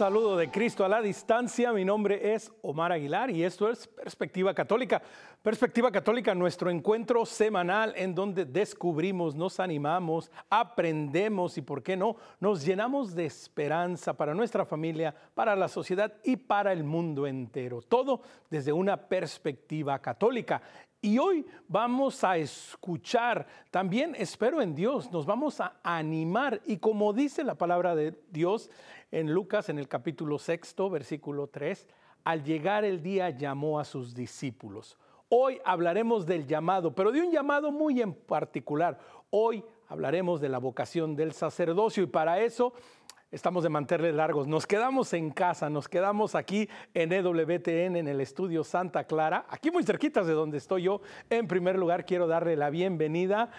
Saludo de Cristo a la distancia, mi nombre es Omar Aguilar y esto es Perspectiva Católica. Perspectiva Católica, nuestro encuentro semanal en donde descubrimos, nos animamos, aprendemos y, ¿por qué no?, nos llenamos de esperanza para nuestra familia, para la sociedad y para el mundo entero. Todo desde una perspectiva católica. Y hoy vamos a escuchar, también espero en Dios, nos vamos a animar y como dice la palabra de Dios en Lucas en el capítulo sexto, versículo 3, al llegar el día llamó a sus discípulos. Hoy hablaremos del llamado, pero de un llamado muy en particular. Hoy hablaremos de la vocación del sacerdocio y para eso estamos de mantenerle largos. Nos quedamos en casa, nos quedamos aquí en EWTN, en el estudio Santa Clara, aquí muy cerquitas de donde estoy yo. En primer lugar, quiero darle la bienvenida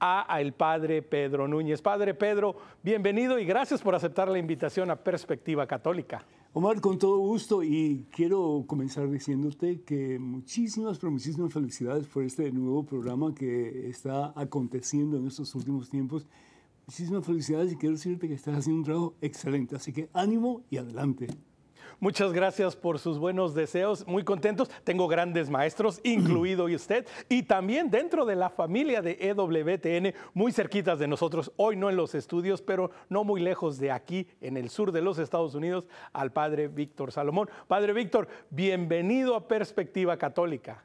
a, el padre Pedro Núñez. Padre Pedro, bienvenido y gracias por aceptar la invitación a Perspectiva Católica. Omar, con todo gusto y quiero comenzar diciéndote que muchísimas, pero muchísimas felicidades por este nuevo programa que está aconteciendo en estos últimos tiempos Muchísimas felicidades y quiero decirte que estás haciendo un trabajo excelente. Así que ánimo y adelante. Muchas gracias por sus buenos deseos, muy contentos. Tengo grandes maestros, incluido usted, y también dentro de la familia de EWTN, muy cerquitas de nosotros, hoy no en los estudios, pero no muy lejos de aquí, en el sur de los Estados Unidos, al padre Víctor Salomón. Padre Víctor, bienvenido a Perspectiva Católica.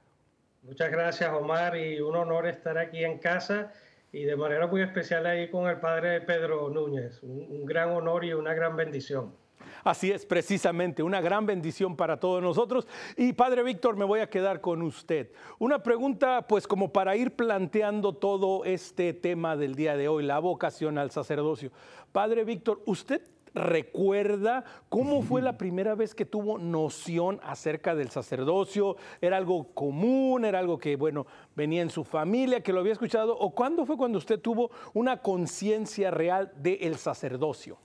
Muchas gracias, Omar, y un honor estar aquí en casa y de manera muy especial ahí con el padre Pedro Núñez. Un, gran honor y una gran bendición. Así es, precisamente, una gran bendición para todos nosotros. Y Padre Víctor, me voy a quedar con usted. Una pregunta, pues como para ir planteando todo este tema del día de hoy, la vocación al sacerdocio. Padre Víctor, ¿usted recuerda cómo fue la primera vez que tuvo noción acerca del sacerdocio? ¿Era algo común? ¿Era algo que, bueno, venía en su familia, que lo había escuchado? ¿O cuándo fue cuando usted tuvo una conciencia real del sacerdocio?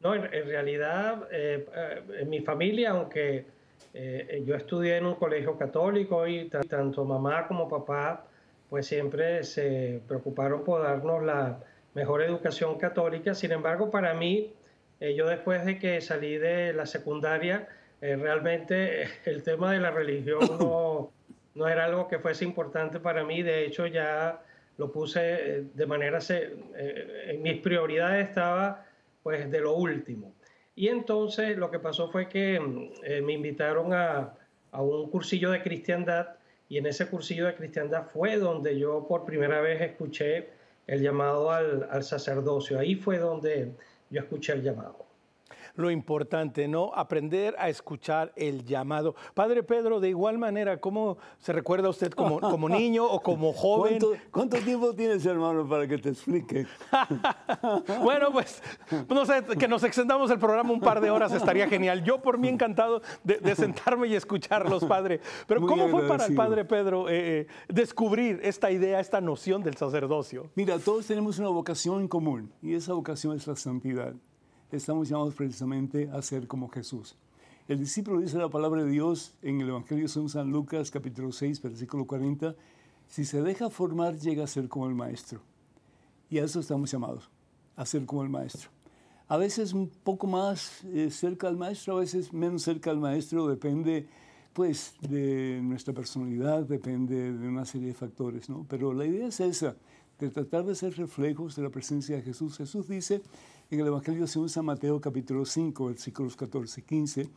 No, en, realidad, eh, eh, en mi familia, aunque eh, yo estudié en un colegio católico y tanto mamá como papá, pues siempre se preocuparon por darnos la, mejor educación católica. Sin embargo, para mí, eh, yo después de que salí de la secundaria, eh, realmente el tema de la religión no, no, era algo que fuese importante para mí. De hecho, ya lo puse de manera, en mis prioridades estaba pues de lo último. Y entonces lo que pasó fue que me invitaron a, a un cursillo de cristiandad y en ese cursillo de cristiandad fue donde yo por primera vez escuché el llamado al, al sacerdocio. Ahí fue donde yo escuché el llamado lo importante, ¿no? Aprender a escuchar el llamado. Padre Pedro, de igual manera, ¿cómo se recuerda usted como, como niño o como joven? ¿Cuánto, tiempo tienes, hermano, para que te explique? bueno, pues, no sé, que nos extendamos el programa un par de horas estaría genial. Yo por mí encantado de, sentarme y escucharlos, Padre. Pero ¿cómo fue para el Padre Pedro eh, eh, descubrir esta idea, esta noción del sacerdocio? Mira, todos tenemos una vocación en común y esa vocación es la santidad estamos llamados precisamente a ser como Jesús. El discípulo dice la palabra de Dios en el Evangelio de San Lucas capítulo 6, versículo 40, si se deja formar llega a ser como el maestro. Y a eso estamos llamados, a ser como el maestro. A veces un poco más eh, cerca al maestro, a veces menos cerca al maestro, depende pues de nuestra personalidad, depende de una serie de factores, ¿no? Pero la idea es esa, de tratar de ser reflejos de la presencia de Jesús. Jesús dice en el Evangelio según San Mateo capítulo 5, versículos 14 y 15,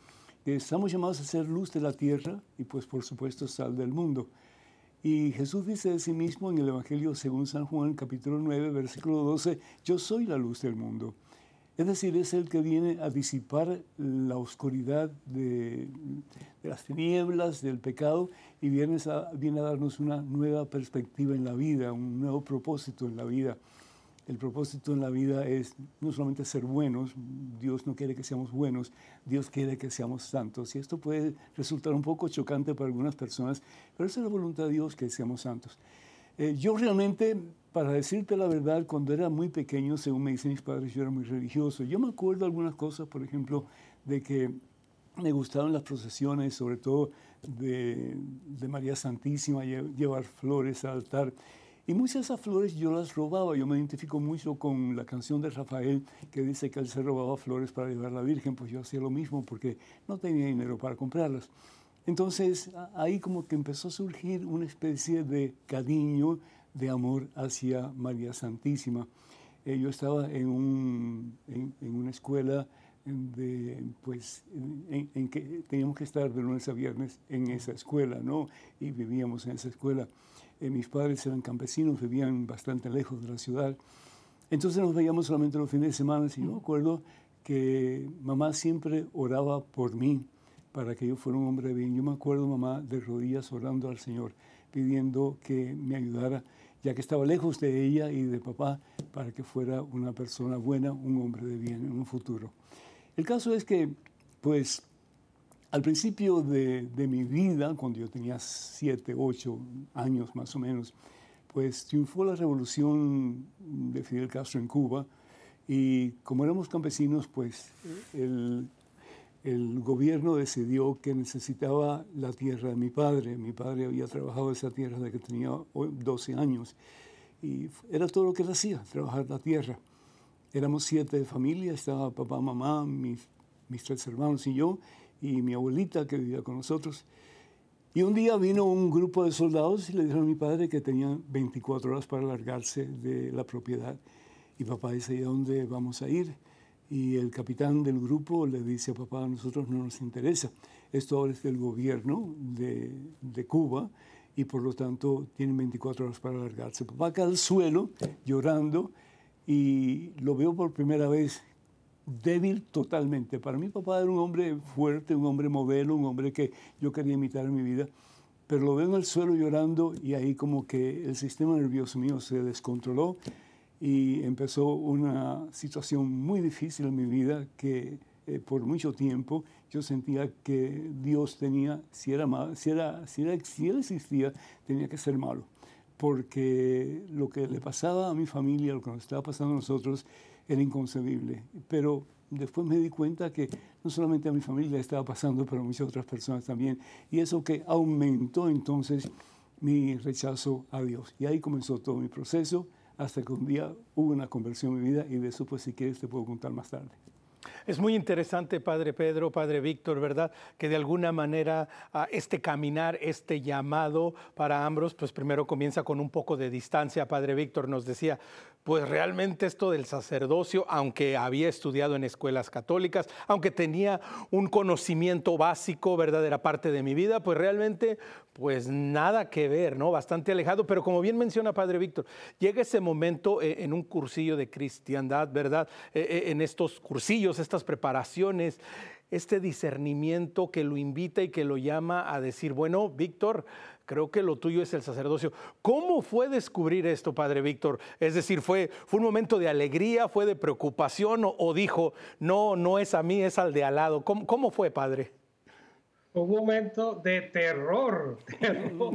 que estamos llamados a ser luz de la tierra y pues por supuesto sal del mundo. Y Jesús dice de sí mismo en el Evangelio según San Juan capítulo 9, versículo 12, yo soy la luz del mundo. Es decir, es el que viene a disipar la oscuridad de, las tinieblas, del pecado, y viene a darnos una nueva perspectiva en la vida, un nuevo propósito en la vida. El propósito en la vida es no solamente ser buenos, Dios no quiere que seamos buenos, Dios quiere que seamos santos. Y esto puede resultar un poco chocante para algunas personas, pero es la voluntad de Dios que seamos santos. Eh, yo realmente, para decirte la verdad, cuando era muy pequeño, según me dicen mis padres, yo era muy religioso. Yo me acuerdo algunas cosas, por ejemplo, de que me gustaban las procesiones, sobre todo de, de María Santísima, llevar flores al altar. Y muchas de esas flores yo las robaba. Yo me identifico mucho con la canción de Rafael que dice que él se robaba flores para llevar a la Virgen. Pues yo hacía lo mismo porque no tenía dinero para comprarlas. Entonces ahí como que empezó a surgir una especie de cariño, de amor hacia María Santísima. Eh, yo estaba en, un, en, una escuela de, pues, en, que teníamos que estar de lunes a viernes en esa escuela, ¿no? Y vivíamos en esa escuela. Eh, mis padres eran campesinos, vivían bastante lejos de la ciudad. Entonces nos veíamos solamente los fines de semana y yo me acuerdo que mamá siempre oraba por mí para que yo fuera un hombre bien. Yo me acuerdo mamá de rodillas orando al Señor, pidiendo que me ayudara, ya que estaba lejos de ella y de papá, para que fuera una persona buena, un hombre de bien en un futuro. El caso es que, pues, al principio de, mi vida, cuando yo tenía siete, ocho años más o menos, pues triunfó la revolución de Fidel Castro en Cuba y como éramos campesinos, pues el, gobierno decidió que necesitaba la tierra de mi padre. Mi padre había trabajado esa tierra desde que tenía 12 años y era todo lo que él hacía, trabajar la tierra. Éramos siete de familia, estaba papá, mamá, mis, mis tres hermanos y yo, y mi abuelita que vivía con nosotros. Y un día vino un grupo de soldados y le dijeron a mi padre que tenía 24 horas para largarse de la propiedad. Y papá dice, ¿y a dónde vamos a ir? Y el capitán del grupo le dice a papá, a nosotros no nos interesa. Esto ahora es del gobierno de, de Cuba y por lo tanto tienen 24 horas para largarse. Papá cae al suelo llorando y lo veo por primera vez débil totalmente. Para mí papá era un hombre fuerte, un hombre modelo, un hombre que yo quería imitar en mi vida, pero lo veo en el suelo llorando y ahí como que el sistema nervioso mío se descontroló y empezó una situación muy difícil en mi vida que eh, por mucho tiempo yo sentía que Dios tenía, si era, mal, si, era, si, era, si Él existía, tenía que ser malo. Porque lo que le pasaba a mi familia, lo que nos estaba pasando a nosotros, era inconcebible. Pero después me di cuenta que no solamente a mi familia estaba pasando, pero a muchas otras personas también. Y eso que aumentó entonces mi rechazo a Dios. Y ahí comenzó todo mi proceso hasta que un día hubo una conversión en mi vida y de eso pues si quieres te puedo contar más tarde. Es muy interesante, Padre Pedro, Padre Víctor, ¿verdad? Que de alguna manera ah, este caminar, este llamado para ambos, pues primero comienza con un poco de distancia. Padre Víctor nos decía, pues realmente esto del sacerdocio, aunque había estudiado en escuelas católicas, aunque tenía un conocimiento básico, ¿verdad? Era parte de mi vida, pues realmente, pues nada que ver, ¿no? Bastante alejado, pero como bien menciona Padre Víctor, llega ese momento eh, en un cursillo de cristiandad, ¿verdad? Eh, eh, en estos cursillos, estas preparaciones, este discernimiento que lo invita y que lo llama a decir, bueno, Víctor, creo que lo tuyo es el sacerdocio. ¿Cómo fue descubrir esto, Padre Víctor? Es decir, ¿fue, fue un momento de alegría, fue de preocupación o, dijo, no, no es a mí, es al de al lado? ¿Cómo, cómo fue, Padre? Un momento de terror, terror.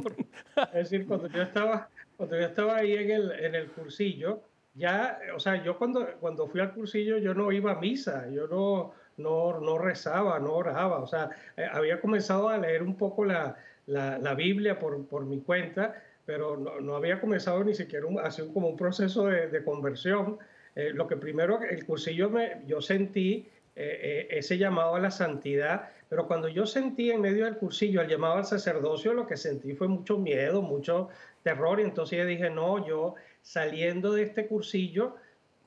es decir, cuando yo estaba, cuando yo estaba ahí en el, en el cursillo, ya, o sea, yo cuando, cuando fui al cursillo yo no iba a misa, yo no, no, no rezaba, no oraba, o sea, eh, había comenzado a leer un poco la, la, Biblia por, por, mi cuenta, pero no, había comenzado ni siquiera un, así como un proceso de, de conversión. Eh, lo que primero, el cursillo me, yo sentí eh, eh, ese llamado a la santidad, pero cuando yo sentí en medio del cursillo el llamado al sacerdocio, lo que sentí fue mucho miedo, mucho terror, y entonces yo dije, no, yo saliendo de este cursillo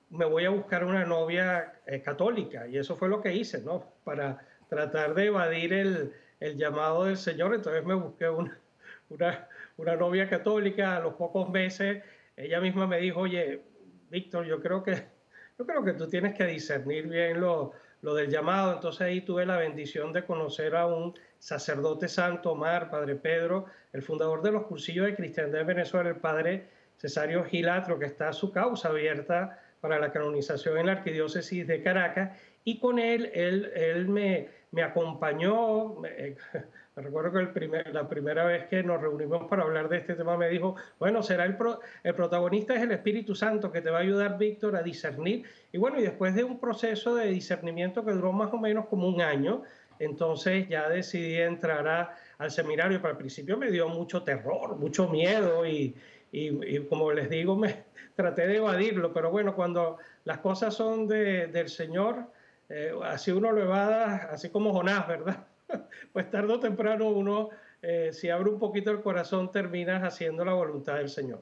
me voy a buscar una novia católica, y eso fue lo que hice, ¿no? Para tratar de evadir el, el llamado del Señor, entonces me busqué una, una, novia católica. A los pocos meses, ella misma me dijo, oye, Víctor, yo creo que, yo creo que tú tienes que discernir bien lo, lo del llamado, entonces ahí tuve la bendición de conocer a un sacerdote santo, Omar, Padre Pedro, el fundador de los cursillos de cristiandad de Venezuela, el Padre Cesario Gilatro, que está su causa abierta para la canonización en la Arquidiócesis de Caracas, y con él, él, él me, me acompañó, me, recuerdo que el primer, la primera vez que nos reunimos para hablar de este tema me dijo, bueno, será el, el protagonista es el Espíritu Santo que te va a ayudar, Víctor, a discernir. Y bueno, y después de un proceso de discernimiento que duró más o menos como un año, entonces ya decidí entrar al seminario, pero al principio me dio mucho terror, mucho miedo y, y, como les digo, me traté de evadirlo, pero bueno, cuando las cosas son del Señor, eh, así uno lo así como Jonás, ¿verdad? pues tarde o temprano uno, eh, si abre un poquito el corazón, terminas haciendo la voluntad del Señor.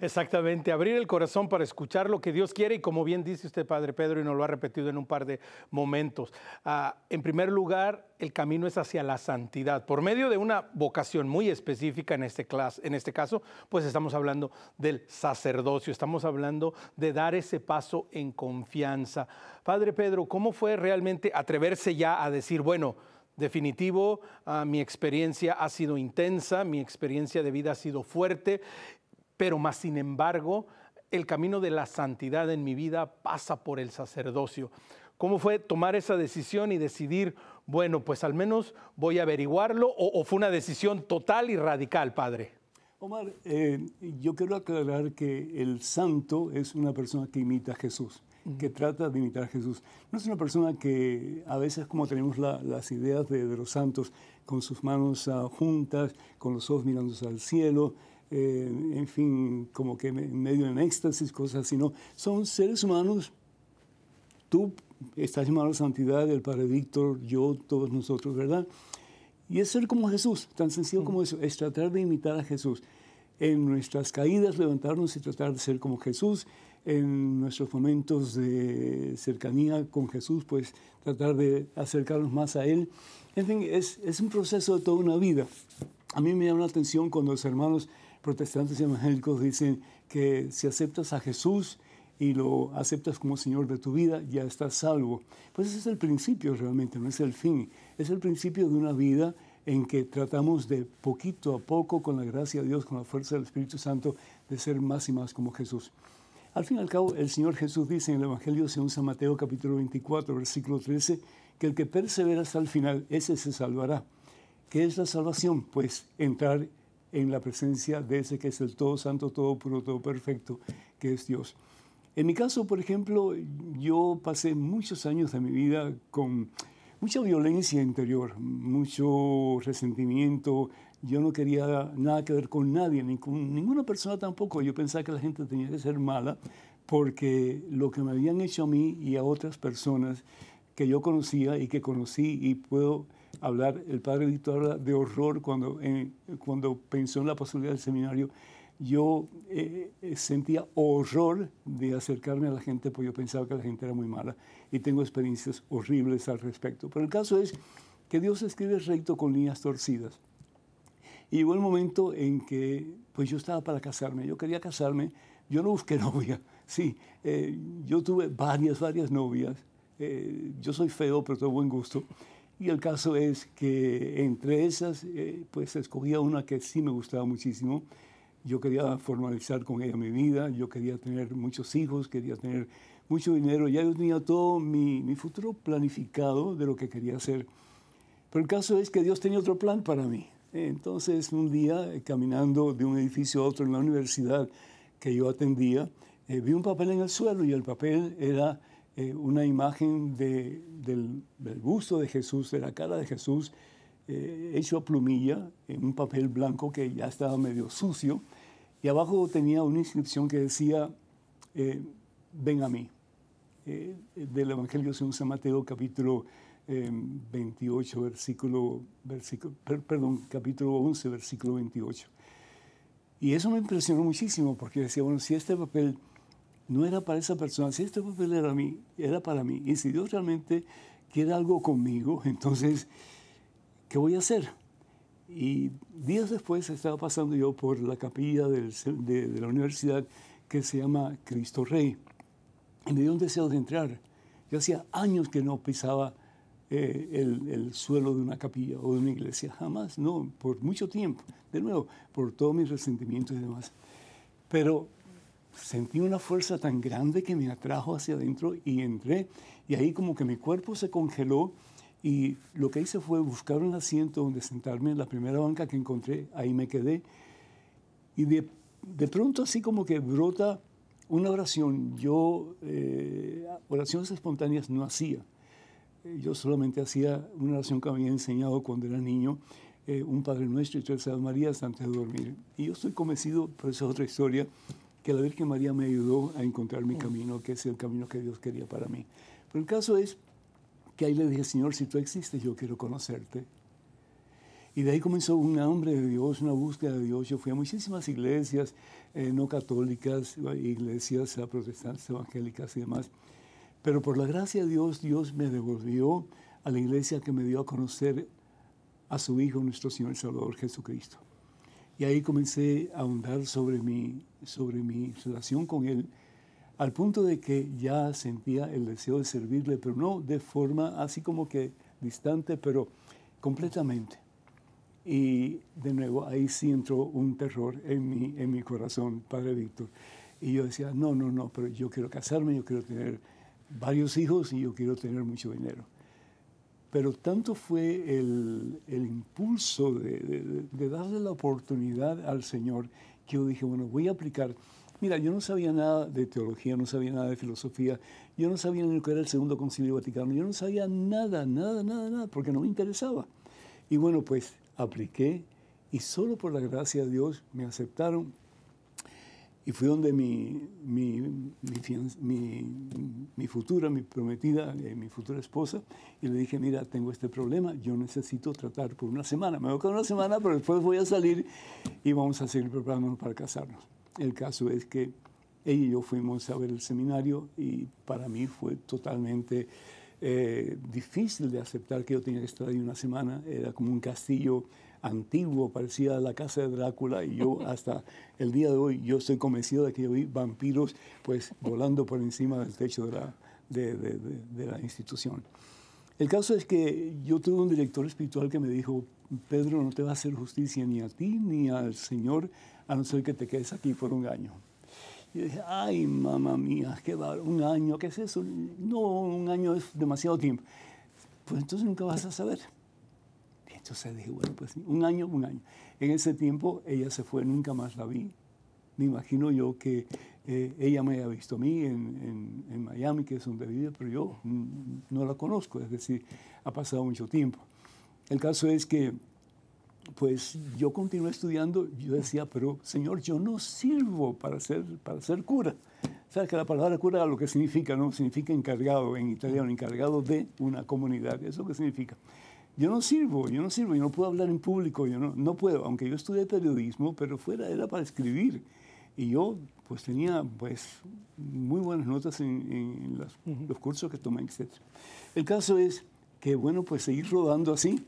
Exactamente, abrir el corazón para escuchar lo que Dios quiere y como bien dice usted, Padre Pedro, y nos lo ha repetido en un par de momentos. Ah, en primer lugar, el camino es hacia la santidad. Por medio de una vocación muy específica en este, en este caso, pues estamos hablando del sacerdocio, estamos hablando de dar ese paso en confianza. Padre Pedro, ¿cómo fue realmente atreverse ya a decir, bueno, definitivo, ah, mi experiencia ha sido intensa, mi experiencia de vida ha sido fuerte pero más sin embargo, el camino de la santidad en mi vida pasa por el sacerdocio. ¿Cómo fue tomar esa decisión y decidir, bueno, pues al menos voy a averiguarlo o, fue una decisión total y radical, padre? Omar, eh, yo quiero aclarar que el santo es una persona que imita a Jesús, que trata de imitar a Jesús. No es una persona que a veces como tenemos las ideas de, los santos, con sus manos ah, juntas, con los ojos mirándose al cielo, eh, en fin, como que medio en éxtasis, cosas así, no. Son seres humanos. Tú estás llamado a la santidad, el Padre Víctor, yo, todos nosotros, ¿verdad? Y es ser como Jesús, tan sencillo como eso, es tratar de imitar a Jesús. En nuestras caídas, levantarnos y tratar de ser como Jesús. En nuestros momentos de cercanía con Jesús, pues tratar de acercarnos más a Él. En fin, es, es un proceso de toda una vida. A mí me llama la atención cuando los hermanos protestantes y evangélicos dicen que si aceptas a Jesús y lo aceptas como Señor de tu vida, ya estás salvo. Pues ese es el principio realmente, no es el fin. Es el principio de una vida en que tratamos de poquito a poco, con la gracia de Dios, con la fuerza del Espíritu Santo, de ser más y más como Jesús. Al fin y al cabo, el Señor Jesús dice en el Evangelio según San Mateo capítulo 24, versículo 13, que el que persevera hasta el final, ese se salvará. ¿Qué es la salvación? Pues entrar en la presencia de ese que es el todo santo, todo puro, todo perfecto, que es Dios. En mi caso, por ejemplo, yo pasé muchos años de mi vida con mucha violencia interior, mucho resentimiento. Yo no quería nada que ver con nadie, ni con ninguna persona tampoco. Yo pensaba que la gente tenía que ser mala porque lo que me habían hecho a mí y a otras personas que yo conocía y que conocí y puedo hablar, el padre Víctor habla de horror cuando, cuando pensó en la posibilidad del seminario. Yo eh, eh, sentía horror de acercarme a la gente porque yo pensaba que la gente era muy mala y tengo experiencias horribles al respecto. Pero el caso es que Dios escribe recto con líneas torcidas. Y llegó el momento en que pues yo estaba para casarme, yo quería casarme, yo no busqué novia, sí, eh, yo tuve varias, varias novias, yo soy feo pero tengo buen gusto, y el caso es que entre esas, eh, pues escogía una que sí me gustaba muchísimo. Yo quería formalizar con ella mi vida, yo quería tener muchos hijos, quería tener mucho dinero, ya yo tenía todo mi, mi futuro planificado de lo que quería hacer. Pero el caso es que Dios tenía otro plan para mí. Entonces, un día, eh, caminando de un edificio a otro en la universidad que yo atendía, eh, vi un papel en el suelo y el papel era eh, una imagen de, del, busto de Jesús, de la cara de Jesús, eh, hecho a plumilla, en un papel blanco que ya estaba medio sucio, y abajo tenía una inscripción que decía, eh, ven a mí, del Evangelio según San Mateo, capítulo 28, versículo, versículo, perdón, capítulo 11, versículo 28. Y eso me impresionó muchísimo, porque decía, bueno, si este papel no era para esa persona. Si este papel era, mí, era para mí, y si Dios realmente quiere algo conmigo, entonces, ¿qué voy a hacer? Y días después estaba pasando yo por la capilla de, la universidad que se llama Cristo Rey. Y me dio un deseo de entrar. Yo hacía años que no pisaba eh, el, el, suelo de una capilla o de una iglesia. Jamás, no, por mucho tiempo. De nuevo, por todos mis resentimientos y demás. Pero sentí una fuerza tan grande que me atrajo hacia adentro y entré. Y ahí como que mi cuerpo se congeló y lo que hice fue buscar un asiento donde sentarme en la primera banca que encontré, ahí me quedé. Y de, de pronto así como que brota una oración. Yo eh, oraciones espontáneas no hacía. Yo solamente hacía una oración que me había enseñado cuando era niño eh, un Padre Nuestro y tres Ave Marías antes de dormir. Y yo estoy convencido, pero esa es otra historia, que la Virgen María me ayudó a encontrar mi camino, que es el camino que Dios quería para mí. Pero el caso es que ahí le dije, Señor, si tú existes, yo quiero conocerte. Y de ahí comenzó un hambre de Dios, una búsqueda de Dios. Yo fui a muchísimas iglesias, eh, no católicas, iglesias protestantes, evangélicas y demás. Pero por la gracia de Dios, Dios me devolvió a la iglesia que me dio a conocer a su Hijo, nuestro Señor y Salvador Jesucristo. Y ahí comencé a ahondar sobre mi, sobre mi relación con Él, al punto de que ya sentía el deseo de servirle, pero no de forma así como que distante, pero completamente. Y de nuevo, ahí sí entró un terror en mi, en mi corazón, Padre Víctor. Y yo decía, no, no, no, pero yo quiero casarme, yo quiero tener varios hijos y yo quiero tener mucho dinero. Pero tanto fue el, el impulso de, darle la oportunidad al Señor que yo dije, bueno, voy a aplicar. Mira, yo no sabía nada de teología, no sabía nada de filosofía, yo no sabía ni lo que era el Segundo Concilio Vaticano, yo no sabía nada, nada, nada, nada, porque no me interesaba. Y bueno, pues apliqué y solo por la gracia de Dios me aceptaron. Y fui donde mi, mi, mi, mi futura, mi prometida, eh, mi futura esposa, y le dije, mira, tengo este problema, yo necesito tratar por una semana. Me voy a una semana, pero después voy a salir y vamos a seguir preparándonos para casarnos. El caso es que ella y yo fuimos a ver el seminario y para mí fue totalmente eh, difícil de aceptar que yo tenía que estar ahí una semana. Era como un castillo antiguo, parecía la casa de Drácula y yo hasta el día de hoy yo estoy convencido de que yo vi vampiros pues volando por encima del techo de la, de, de, de, la institución. El caso es que yo tuve un director espiritual que me dijo, Pedro, no te va a hacer justicia ni a ti ni al Señor a no ser que te quedes aquí por un año. Y dije, ay, mamá mía, qué va, un año, ¿qué es eso? No, un año es demasiado tiempo. Pues entonces nunca vas a saber. Entonces dije, bueno, pues un año, un año. En ese tiempo ella se fue, nunca más la vi. Me imagino yo que eh, ella me haya visto a mí en, en, en, Miami, que es donde vive, pero yo no la conozco, es decir, ha pasado mucho tiempo. El caso es que pues yo continué estudiando, yo decía, pero Señor, yo no sirvo para ser, para ser cura. ¿Sabes que la palabra cura lo que significa? ¿no? Significa encargado en italiano, encargado de una comunidad. Eso que significa. Yo no sirvo, yo no sirvo, yo no puedo hablar en público, yo no, no puedo, aunque yo estudié periodismo, pero fuera era para escribir. Y yo pues tenía pues muy buenas notas en, en los, los cursos que tomé, etc. El caso es que, bueno, pues seguir rodando así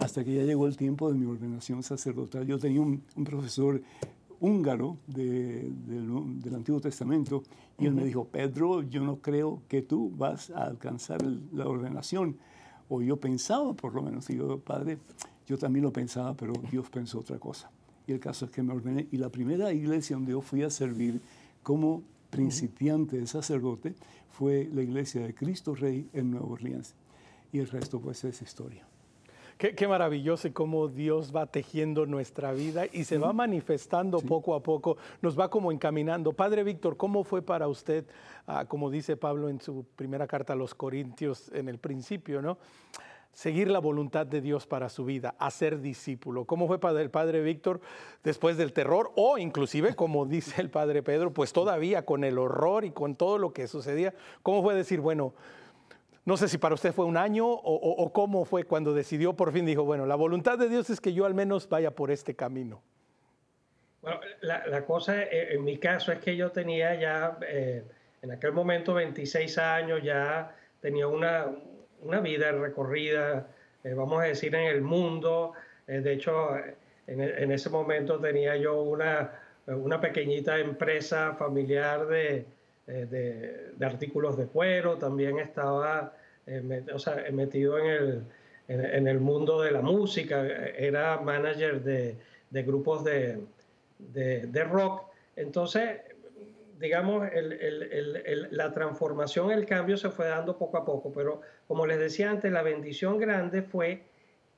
hasta que ya llegó el tiempo de mi ordenación sacerdotal. Yo tenía un, profesor húngaro de, del Antiguo Testamento y él me dijo, Pedro, yo no creo que tú vas a alcanzar la ordenación. O yo pensaba, por lo menos, digo, padre, yo también lo pensaba, pero Dios pensó otra cosa. Y el caso es que me ordené. Y la primera iglesia donde yo fui a servir como principiante de sacerdote fue la iglesia de Cristo Rey en Nueva Orleans. Y el resto pues es historia. Qué, maravilloso y cómo Dios va tejiendo nuestra vida y se va manifestando poco a poco, nos va como encaminando. Padre Víctor, ¿cómo fue para usted, ah, como dice Pablo en su primera carta a los Corintios en el principio, ¿no? seguir la voluntad de Dios para su vida, hacer discípulo. ¿Cómo fue para el Padre Víctor después del terror o inclusive, como dice el Padre Pedro, pues todavía con el horror y con todo lo que sucedía? ¿Cómo fue decir, bueno, no sé si para usted fue un año o, cómo fue cuando decidió por fin, dijo, bueno, la voluntad de Dios es que yo al menos vaya por este camino. Bueno, la, cosa eh, en mi caso es que yo tenía ya, eh, en aquel momento 26 años, ya tenía una, una vida recorrida, eh, vamos a decir, en el mundo. de hecho, en, ese momento tenía yo una, una pequeñita empresa familiar de, de, de, artículos de cuero, también estaba eh, o sea, metido en el, en, el, mundo de la música, era manager de, de grupos de, de, rock. Entonces, digamos, el, el, la transformación, el cambio se fue dando poco a poco, pero como les decía antes, la bendición grande fue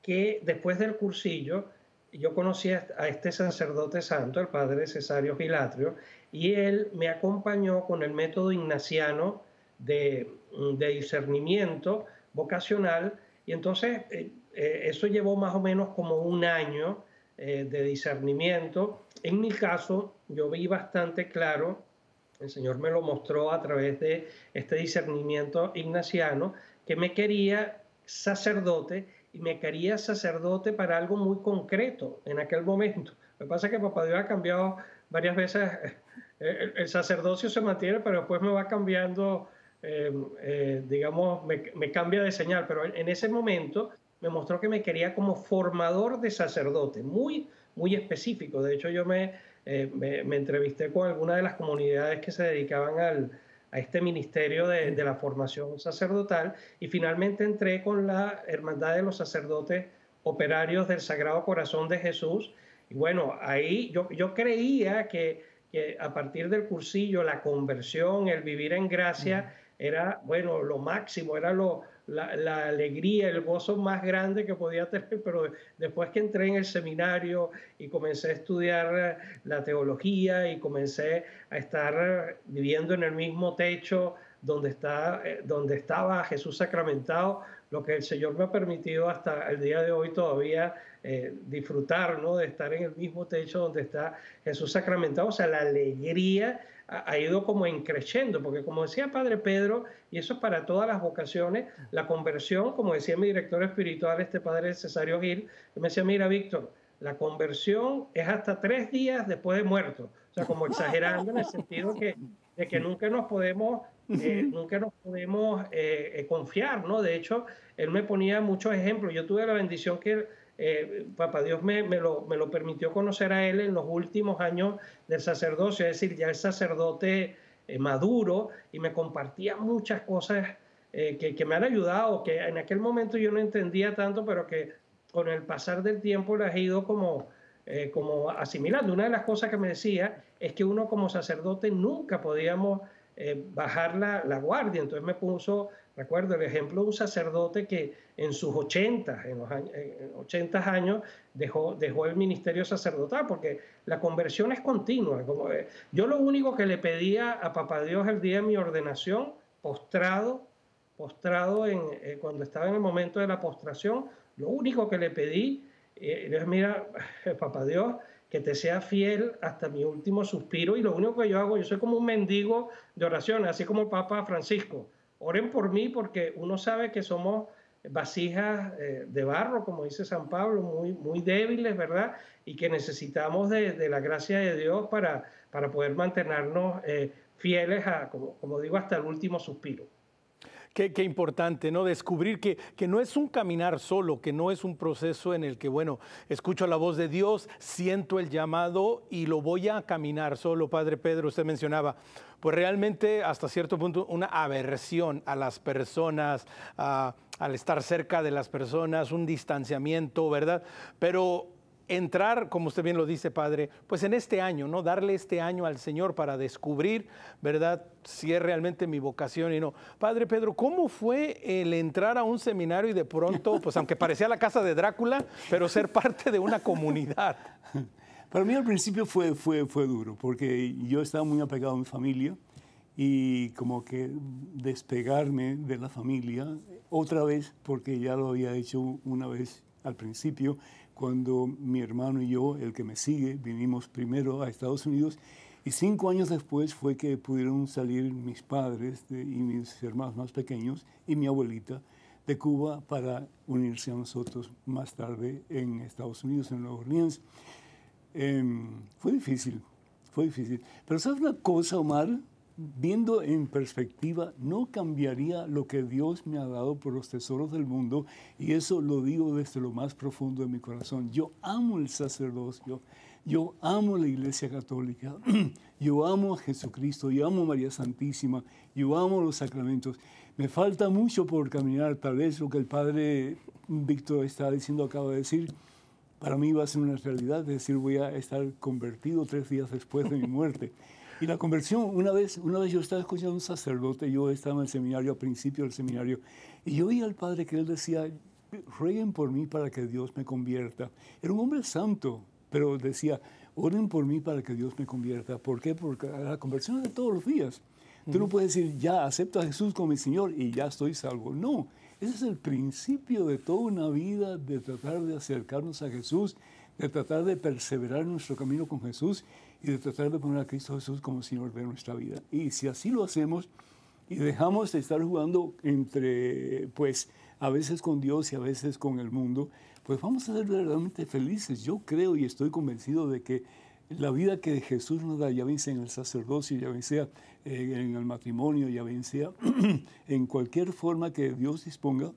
que después del cursillo, yo conocí a este sacerdote santo, el padre Cesario Gilatrio, y él me acompañó con el método ignaciano de, de discernimiento vocacional y entonces eh, eso llevó más o menos como un año de discernimiento. En mi caso, yo vi bastante claro, el Señor me lo mostró a través de este discernimiento ignaciano, que me quería sacerdote y me quería sacerdote para algo muy concreto en aquel momento. Lo que pasa es que Papá Dios ha cambiado varias veces, eh, el, sacerdocio se mantiene, pero después me va cambiando, em, eh, digamos, me, me, cambia de señal, pero en ese momento me mostró que me quería como formador de sacerdote, muy, muy específico. De hecho, yo me, eh, me, me entrevisté con algunas de las comunidades que se dedicaban al, a este ministerio de, la formación sacerdotal y finalmente entré con la Hermandad de los Sacerdotes Operarios del Sagrado Corazón de Jesús. Y bueno, ahí yo, yo creía que, que a partir del cursillo la conversión, el vivir en gracia, era, bueno, lo máximo, era lo, la, alegría, el gozo más grande que podía tener, pero después que entré en el seminario y comencé a estudiar eh, la teología y comencé a estar eh, viviendo en el mismo techo donde, está, eh, donde estaba Jesús sacramentado, lo que el Señor me ha permitido hasta el día de hoy todavía disfrutar, ¿no? De estar en el mismo techo donde está Jesús sacramentado, o sea, la alegría ha ido como increciendo, porque como decía Padre Pedro, y eso es para todas las vocaciones, la conversión, como decía mi director espiritual, este Padre Cesario Gil, me decía, mira Víctor, la conversión es hasta tres días después de muerto, o sea, como exagerando en el sentido que, de que nunca nos podemos, eh, nunca nos podemos eh, eh, confiar, ¿no? De hecho, él me ponía muchos ejemplos, yo tuve la bendición que eh, Papá Dios me, lo, permitió conocer a él en los últimos años del sacerdocio, es decir, ya el sacerdote eh, maduro y me compartía muchas cosas eh, que, que, me han ayudado, que en aquel momento yo no entendía tanto, pero que con el pasar del tiempo las he ido como, como asimilando. Una de las cosas que me decía es que uno como sacerdote nunca podíamos bajar la, la guardia, entonces me puso Recuerdo el ejemplo de un sacerdote que en sus 80, en los años, 80 años dejó, el ministerio sacerdotal, porque la conversión es continua. Como, eh, yo lo único que le pedía a Papá Dios el día de mi ordenación, postrado, postrado en, eh, cuando estaba en el momento de la postración, lo único que le pedí eh, mira, Papá Dios, que te sea fiel hasta mi último suspiro y lo único que yo hago, yo soy como un mendigo de oración, así como el Papa Francisco oren por mí porque uno sabe que somos vasijas eh, de barro, como dice San Pablo, muy, muy débiles, ¿verdad? Y que necesitamos de, la gracia de Dios para, para poder mantenernos eh, fieles, a, como, como digo, hasta el último suspiro. Qué, importante, ¿no? Descubrir que, que, no es un caminar solo, que no es un proceso en el que, bueno, escucho la voz de Dios, siento el llamado y lo voy a caminar solo. Padre Pedro, usted mencionaba, pues realmente hasta cierto punto una aversión a las personas, al estar cerca de las personas, un distanciamiento, ¿verdad? Pero entrar, como usted bien lo dice, Padre, pues en este año, ¿no? Darle este año al Señor para descubrir, ¿verdad? Si es realmente mi vocación y no. Padre Pedro, ¿cómo fue el entrar a un seminario y de pronto, pues aunque parecía la casa de Drácula, pero ser parte de una comunidad? Para mí al principio fue, fue, fue duro, porque yo estaba muy apegado a mi familia y como que despegarme de la familia otra vez, porque ya lo había hecho una vez al principio, cuando mi hermano y yo, el que me sigue, vinimos primero a Estados Unidos y cinco años después fue que pudieron salir mis padres y mis hermanos más pequeños y mi abuelita de Cuba para unirse a nosotros más tarde en Estados Unidos, en Nueva Orleans. Em, fue difícil, fue difícil. Pero ¿sabes una cosa, Omar? Viendo en perspectiva, no cambiaría lo que Dios me ha dado por los tesoros del mundo, y eso lo digo desde lo más profundo de mi corazón. Yo amo el sacerdocio, yo amo la Iglesia Católica, yo amo a Jesucristo, yo amo a María Santísima, yo amo los sacramentos. Me falta mucho por caminar, tal vez lo que el Padre Víctor está diciendo, acaba de decir, para mí va a ser una realidad, decir, voy a estar convertido tres días después de mi muerte. Y la conversión, una vez, una vez yo estaba escuchando a un sacerdote, yo estaba en el seminario, al principio del seminario, y yo oía al padre que él decía, rueguen por mí para que Dios me convierta. Era un hombre santo, pero decía, oren por mí para que Dios me convierta. ¿Por qué? Porque la conversión es de todos los días. Tú no puedes decir, ya acepto a Jesús como mi Señor y ya estoy salvo. No, Ese es el principio de toda una vida de tratar de acercarnos a Jesús, de tratar de perseverar en nuestro camino con Jesús y de tratar de poner a Cristo Jesús como Señor de nuestra vida. Y si así lo hacemos y dejamos de estar jugando entre, pues, a veces con Dios y a veces con el mundo, pues vamos a ser verdaderamente felices. Yo creo y estoy convencido de que la vida que Jesús nos da, ya bien en el sacerdocio, ya bien eh, en el matrimonio, ya bien en cualquier forma que Dios disponga,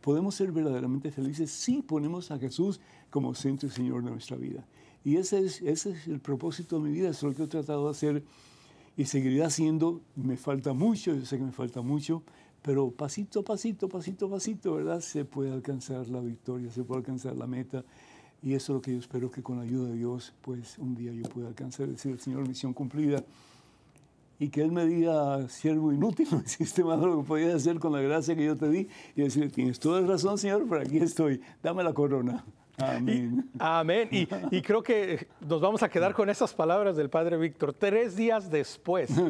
podemos ser verdaderamente felices si ponemos a Jesús como centro y Señor de nuestra vida. Y ese es, ese es el propósito de mi vida, eso es lo que he tratado de hacer y seguiré haciendo. Me falta mucho, yo sé que me falta mucho, pero pasito a pasito, pasito a pasito, ¿verdad? Se puede alcanzar la victoria, se puede alcanzar la meta. Y eso es lo que yo espero que con la ayuda de Dios, pues un día yo pueda alcanzar, decir, Señor, misión cumplida. Y que Él me diga, siervo inútil, no hiciste más lo que podías hacer con la gracia que yo te di. Y decir, tienes toda la razón, Señor, pero aquí estoy, dame la corona. Amén. Y, amén. Y, creo que nos vamos a quedar con esas palabras del Padre Víctor. Tres días después.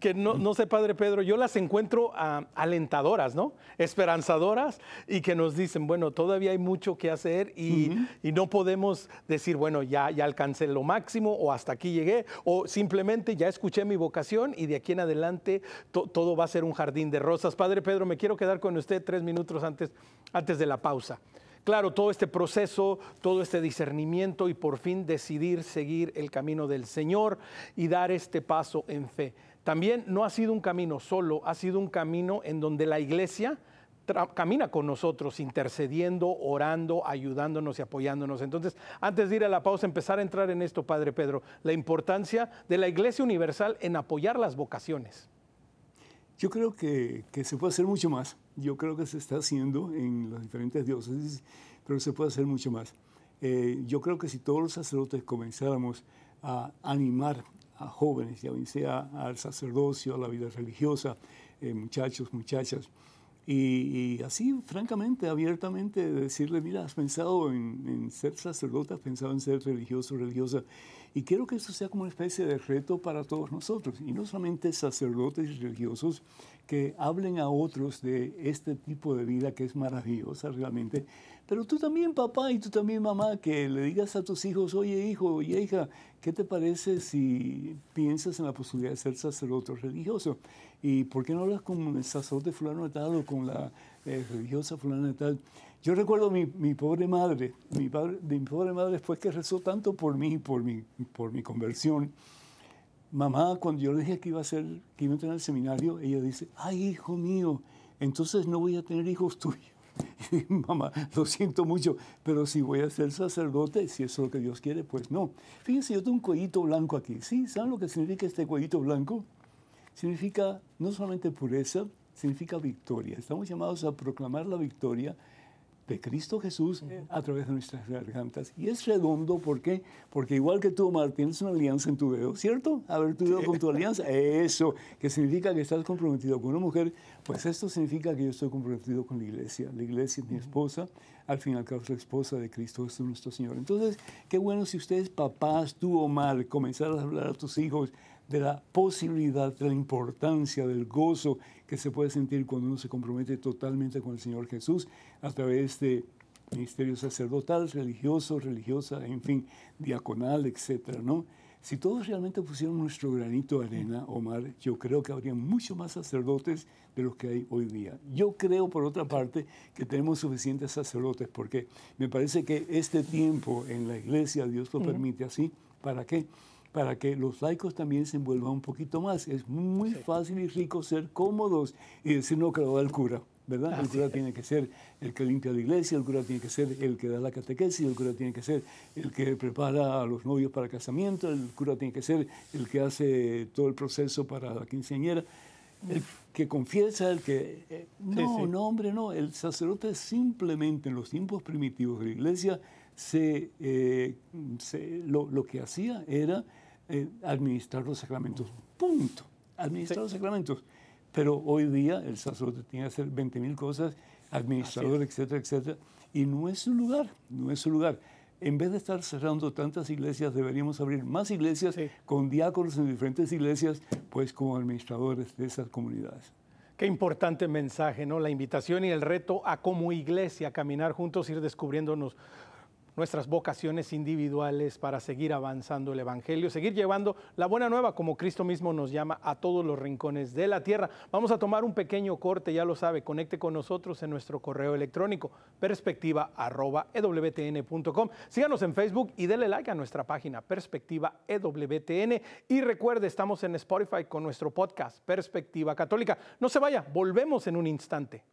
Que, no, sé, Padre Pedro, yo las encuentro ah, alentadoras, ¿no? Esperanzadoras y que nos dicen, bueno, todavía hay mucho que hacer y, no podemos decir, bueno, ya, ya alcancé lo máximo o hasta aquí llegué o simplemente ya escuché mi vocación y de aquí en adelante todo va a ser un jardín de rosas. Padre Pedro, me quiero quedar con usted tres minutos antes, antes de la pausa claro, todo este proceso, todo este discernimiento y por fin decidir seguir el camino del Señor y dar este paso en fe. También no ha sido un camino solo, ha sido un camino en donde la iglesia camina con nosotros, intercediendo, orando, ayudándonos y apoyándonos. Entonces, antes de ir a la pausa, empezar a entrar en esto, Padre Pedro, la importancia de la Iglesia Universal en apoyar las vocaciones. Yo creo que, que, se puede hacer mucho más. Yo creo que se está haciendo en las diferentes diócesis, pero se puede hacer mucho más. Eh, yo creo que si todos los sacerdotes comenzáramos a animar a jóvenes, ya sea al sacerdocio, a la vida religiosa, eh, muchachos, muchachas, y, así, francamente, abiertamente, decirle, mira, has pensado en, en, ser sacerdote, has pensado en ser religioso, religiosa. Y quiero que eso sea como una especie de reto para todos nosotros. Y no solamente sacerdotes y religiosos que hablen a otros de este tipo de vida que es maravillosa realmente, pero tú también, papá, y tú también, mamá, que le digas a tus hijos, oye, hijo, oye, hija, ¿qué te parece si piensas en la posibilidad de ser sacerdote religioso? ¿Y por qué no hablas con el sacerdote fulano de tal o con la eh, religiosa fulana de tal? Yo recuerdo mi, mi pobre madre, mi, padre, mi pobre madre después que rezó tanto por mí, por mi, por mi conversión. Mamá, cuando yo le dije que iba a ser, que iba a entrar al seminario, ella dice, ay, hijo mío, entonces no voy a tener hijos tuyos. mamá, lo siento mucho, pero si voy a ser sacerdote, si eso es lo que Dios quiere, pues no. Fíjense, yo tengo un cuellito blanco aquí. ¿Sí? ¿Saben lo que significa este cuellito blanco? Significa no solamente pureza, significa victoria. Estamos llamados a proclamar la victoria de Cristo Jesús a través de nuestras gargantas. Y es redondo, ¿por qué? Porque igual que tú, Omar, tienes una alianza en tu dedo, ¿cierto? A ver tu dedo con tu alianza. Eso, que significa que estás comprometido con una mujer, pues esto significa que yo estoy comprometido con la iglesia. La iglesia es mi esposa, al fin y al cabo es la esposa de Cristo Jesús nuestro Señor. Entonces, qué bueno si ustedes, papás, tú, Omar, comenzaran a hablar a tus hijos de la posibilidad, de la importancia, del gozo que se puede sentir cuando uno se compromete totalmente con el Señor Jesús a través de ministerio sacerdotal, religioso, religiosa, en fin, diaconal, etcétera, ¿no? Si todos realmente pusieran nuestro granito de arena, Omar, yo creo que habría mucho más sacerdotes de los que hay hoy día. Yo creo, por otra parte, que tenemos suficientes sacerdotes, porque me parece que este tiempo en la iglesia, Dios lo permite así, ¿para qué? Para que los laicos también se envuelvan un poquito más. Es muy fácil y rico ser cómodos y decir no que lo da el cura. ¿verdad? el cura tiene que ser el que limpia la iglesia, el cura tiene que ser el que da la catequesis, el cura tiene que ser el que prepara a los novios para el casamiento, el cura tiene que ser el que hace todo el proceso para la quinceañera, el que confiesa, el que... Eh, no, no, hombre, no. El sacerdote simplemente en los tiempos primitivos de la iglesia se, eh, lo, lo, que hacía era eh, administrar los sacramentos. Punto. Administrar los sacramentos. Pero hoy día el sacerdote tiene que hacer 20.000 cosas, administrador, etcétera, etcétera. Y no es su lugar, no es su lugar. En vez de estar cerrando tantas iglesias, deberíamos abrir más iglesias con diáconos en diferentes iglesias, pues como administradores de esas comunidades. Qué importante mensaje, ¿no? La invitación y el reto a como iglesia caminar juntos, ir descubriéndonos nuestras vocaciones individuales para seguir avanzando el Evangelio, seguir llevando la buena nueva como Cristo mismo nos llama a todos los rincones de la tierra. Vamos a tomar un pequeño corte, ya lo sabe, conecte con nosotros en nuestro correo electrónico perspectiva.ewtn.com. Síganos en Facebook y denle like a nuestra página Perspectiva EWTN. Y recuerde, estamos en Spotify con nuestro podcast Perspectiva Católica. No se vaya, volvemos en un instante.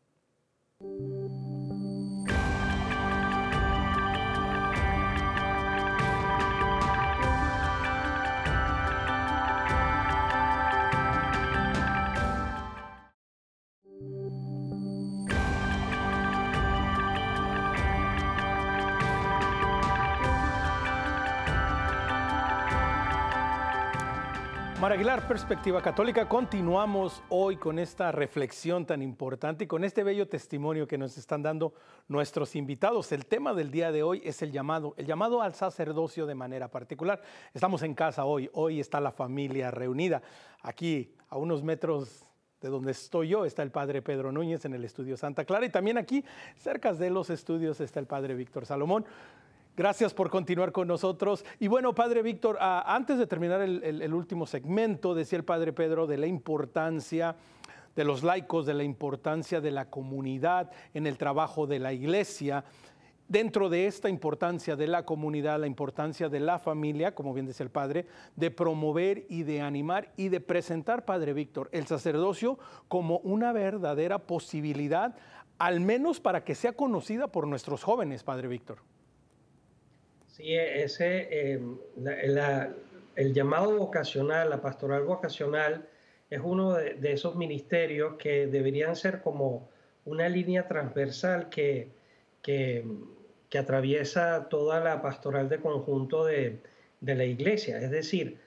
Mar Aguilar, Perspectiva Católica, continuamos hoy con esta reflexión tan importante y con este bello testimonio que nos están dando nuestros invitados. El tema del día de hoy es el llamado, el llamado al sacerdocio de manera particular. Estamos en casa hoy, hoy está la familia reunida. Aquí, a unos metros de donde estoy yo, está el padre Pedro Núñez en el estudio Santa Clara y también aquí, cerca de los estudios, está el padre Víctor Salomón. Gracias por continuar con nosotros. Y bueno, Padre Víctor, ah, antes de terminar el, último segmento, decía el Padre Pedro de la importancia de los laicos, de la importancia de la comunidad en el trabajo de la iglesia. Dentro de esta importancia de la comunidad, la importancia de la familia, como bien decía el Padre, de promover y de animar y de presentar, Padre Víctor, el sacerdocio como una verdadera posibilidad, al menos para que sea conocida por nuestros jóvenes, Padre Víctor. Sí, ese, em, el llamado vocacional, la pastoral vocacional, es uno de, esos ministerios que deberían ser como una línea transversal que, que, atraviesa toda la pastoral de conjunto de, la iglesia. Es decir,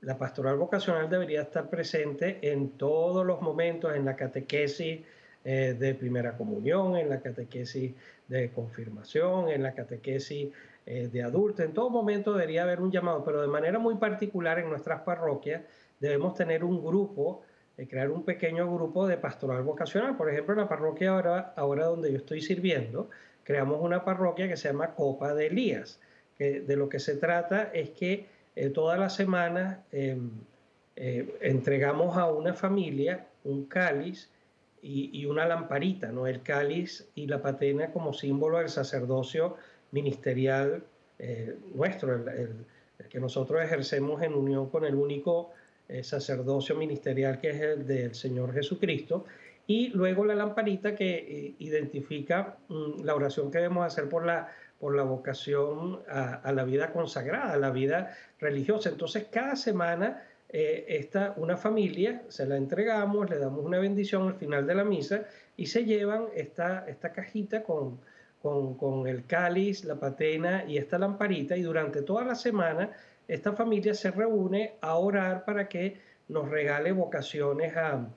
la pastoral vocacional debería estar presente en todos los momentos, en la catequesis eh, de primera comunión, en la catequesis de confirmación, en la catequesis eh, de adultos. En todo momento debería haber un llamado, pero de manera muy particular en nuestras parroquias debemos tener un grupo, eh, crear un pequeño grupo de pastoral vocacional. Por ejemplo, en la parroquia ahora, ahora donde yo estoy sirviendo, creamos una parroquia que se llama Copa de Elías, que de lo que se trata es que eh, toda la semana em, entregamos a una familia un cáliz y, y, una lamparita, ¿no? el cáliz y la patena como símbolo del sacerdocio ministerial eh, nuestro, el, que nosotros ejercemos en unión con el único eh, sacerdocio ministerial que es el del Señor Jesucristo, y luego la lamparita que eh, identifica mm, la oración que debemos hacer por la, por la vocación a, la vida consagrada, a la vida religiosa. Entonces, cada semana esta, una familia, se la entregamos, le damos una bendición al final de la misa y se llevan esta, esta cajita con, con, el cáliz, la patena y esta lamparita y durante toda la semana esta familia se reúne a orar para que nos regale vocaciones a,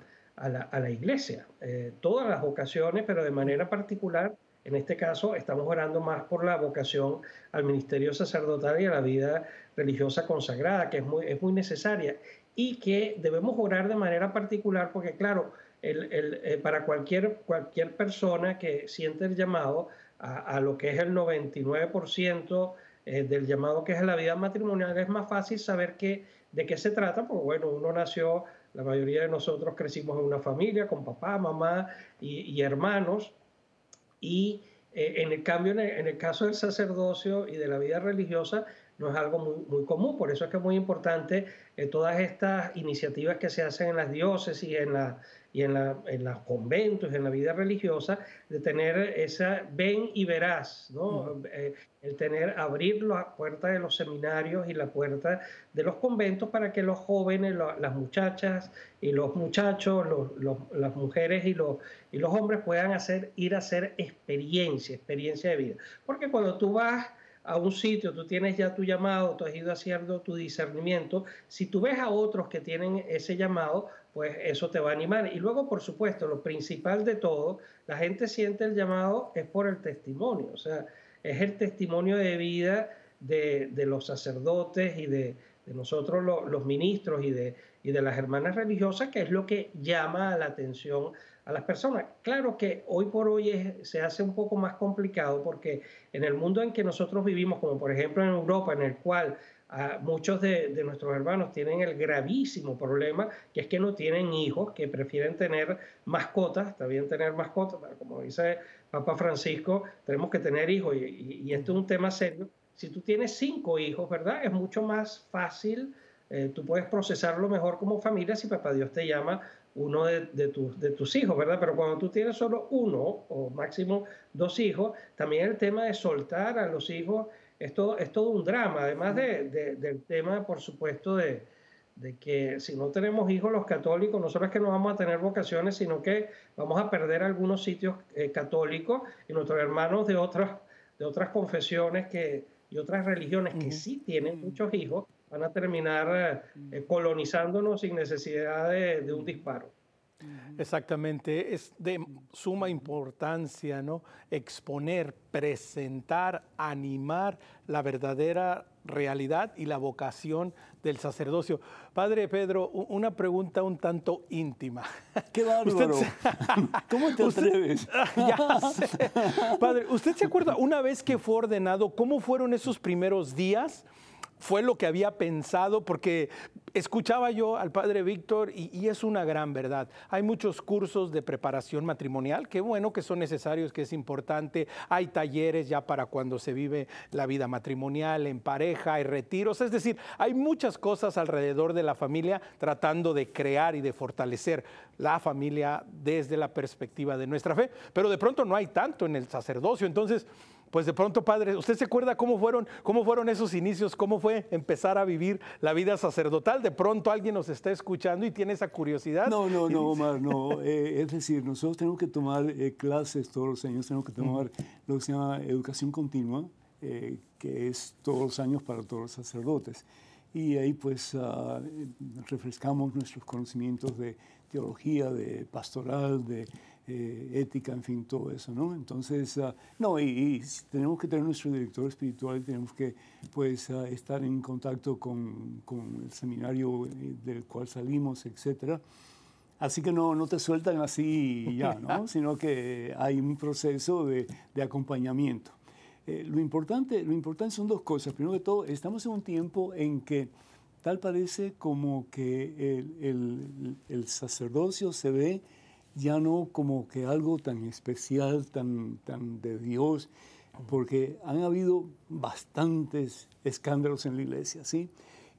la, iglesia. Eh, todas las vocaciones, pero de manera particular, en este caso estamos orando más por la vocación al ministerio sacerdotal y a la vida religiosa consagrada, que es muy, es muy necesaria y que debemos orar de manera particular porque, claro, eh, para cualquier, cualquier persona que siente el llamado, a, lo que es el 99% eh, del llamado que es la vida matrimonial, es más fácil saber que, de qué se trata, porque bueno, uno nació, la mayoría de nosotros crecimos en una familia con papá, mamá y, hermanos, y eh, en el cambio, en el, caso del sacerdocio y de la vida religiosa, no es algo muy, muy común, por eso es que es muy importante eh, todas estas iniciativas que se hacen en las diócesis, en la, y en, la, en los conventos, en la vida religiosa, de tener esa ven y verás, ¿no? Eh, el tener, abrir la puerta de los seminarios y la puerta de los conventos para que los jóvenes, las muchachas y los muchachos, las mujeres y los, y los hombres puedan hacer, ir a hacer experiencia, experiencia de vida. Porque cuando tú vas a un sitio, tú tienes ya tu llamado, tú has ido haciendo tu discernimiento, si tú ves a otros que tienen ese llamado, pues eso te va a animar. Y luego, por supuesto, lo principal de todo, la gente siente el llamado es por el testimonio, o sea, es el testimonio de vida de, los sacerdotes y de, nosotros los ministros y de, y de las hermanas religiosas, que es lo que llama la atención a las personas. Claro que hoy por hoy se hace un poco más complicado porque en el mundo en que nosotros vivimos, como por ejemplo en Europa, en el cual ah, muchos de, nuestros hermanos tienen el gravísimo problema, que es que no tienen hijos, que prefieren tener mascotas, está bien tener mascotas, como dice Papa Francisco, tenemos que tener hijos y, y, esto es un tema serio. Si tú tienes cinco hijos, ¿verdad? Es mucho más fácil, eh, tú puedes procesarlo mejor como familia si Papá Dios te llama uno de, de, de, tus hijos, ¿verdad? Pero cuando tú tienes solo uno o máximo dos hijos, también el tema de soltar a los hijos es todo, es todo un drama, además de, del tema, por supuesto, de, que si no tenemos hijos los católicos, no solo es que no vamos a tener vocaciones, sino que vamos a perder algunos sitios eh, católicos y nuestros hermanos de otras, de otras confesiones que, y otras religiones que sí tienen muchos hijos, van a terminar eh, colonizándonos sin necesidad de, un disparo. Exactamente, es de suma importancia, ¿no? Exponer, presentar, animar la verdadera realidad y la vocación del sacerdocio. Padre Pedro, una pregunta un tanto íntima. ¡Qué bárbaro! ¿Cómo te atreves? ya sé. Padre, ¿usted se acuerda una vez que fue ordenado, cómo fueron esos primeros días? Fue lo que había pensado, porque escuchaba yo al padre Víctor y, es una gran verdad. Hay muchos cursos de preparación matrimonial, que bueno, que son necesarios, que es importante. Hay talleres ya para cuando se vive la vida matrimonial en pareja, hay retiros, es decir, hay muchas cosas alrededor de la familia tratando de crear y de fortalecer la familia desde la perspectiva de nuestra fe, pero de pronto no hay tanto en el sacerdocio, entonces pues de pronto, padre, ¿usted se acuerda cómo fueron, cómo fueron esos inicios? ¿Cómo fue empezar a vivir la vida sacerdotal? De pronto alguien nos está escuchando y tiene esa curiosidad. No, no, no, Omar, no. Eh, es decir, nosotros tenemos que tomar eh, clases todos los años, tenemos que tomar lo que se llama educación continua, eh, que es todos los años para todos los sacerdotes. Y ahí pues ah, refrescamos nuestros conocimientos de teología, de pastoral, de eh, ética, en fin, todo eso, ¿no? Entonces, ah, no, y, tenemos que tener nuestro director espiritual y tenemos que, pues, ah, estar en contacto con, con, el seminario eh, del cual salimos, etcétera. Así que no, no te sueltan así ya, ¿no? Sino que hay un proceso de, de acompañamiento. Eh, lo, importante, lo importante son dos cosas. Primero que todo, estamos en un tiempo en que tal parece como que el, el, el sacerdocio se ve ya no como que algo tan especial, tan, tan de Dios, porque han habido bastantes escándalos en la iglesia, ¿sí?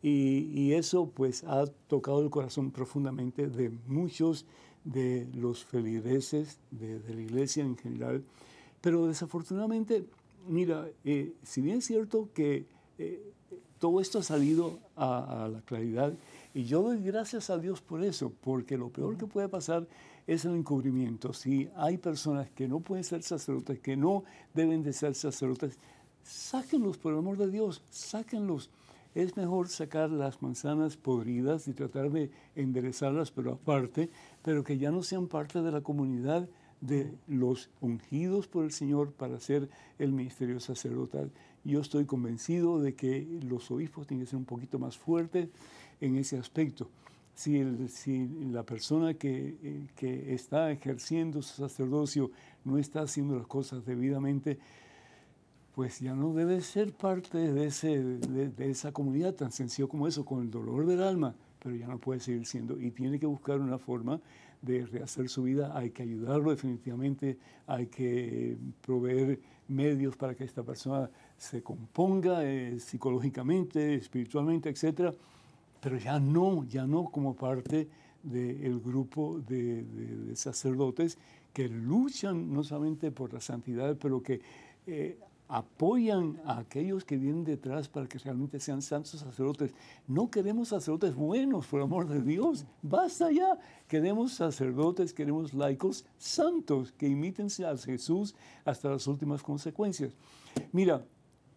Y, eso pues ha tocado el corazón profundamente de muchos de los feligreses de, la iglesia en general. Pero desafortunadamente, mira, eh, si bien es cierto que eh, todo esto ha salido a, a la claridad, y yo doy gracias a Dios por eso, porque lo peor que puede pasar es el encubrimiento. Si hay personas que no pueden ser sacerdotes, que no deben de ser sacerdotes, sáquenlos por el amor de Dios, sáquenlos. Es mejor sacar las manzanas podridas y tratar de enderezarlas, pero aparte, pero que ya no sean parte de la comunidad de los ungidos por el Señor para hacer el ministerio sacerdotal. Yo estoy convencido de que los obispos tienen que ser un poquito más fuertes en ese aspecto si, si la persona que, eh, que, está ejerciendo su sacerdocio no está haciendo las cosas debidamente, pues ya no debe ser parte de, ese, de, esa comunidad tan sencillo como eso, con el dolor del alma, pero ya no puede seguir siendo. Y tiene que buscar una forma de rehacer su vida, hay que ayudarlo definitivamente, hay que proveer medios para que esta persona se componga eh, psicológicamente, espiritualmente, etcétera pero ya no, ya no como parte del grupo de, sacerdotes que luchan no solamente por la santidad, pero que eh, apoyan a aquellos que vienen detrás para que realmente sean santos sacerdotes. No queremos sacerdotes buenos, por amor de Dios. Basta ya. Queremos sacerdotes, queremos laicos santos que imiten a Jesús hasta las últimas consecuencias. Mira,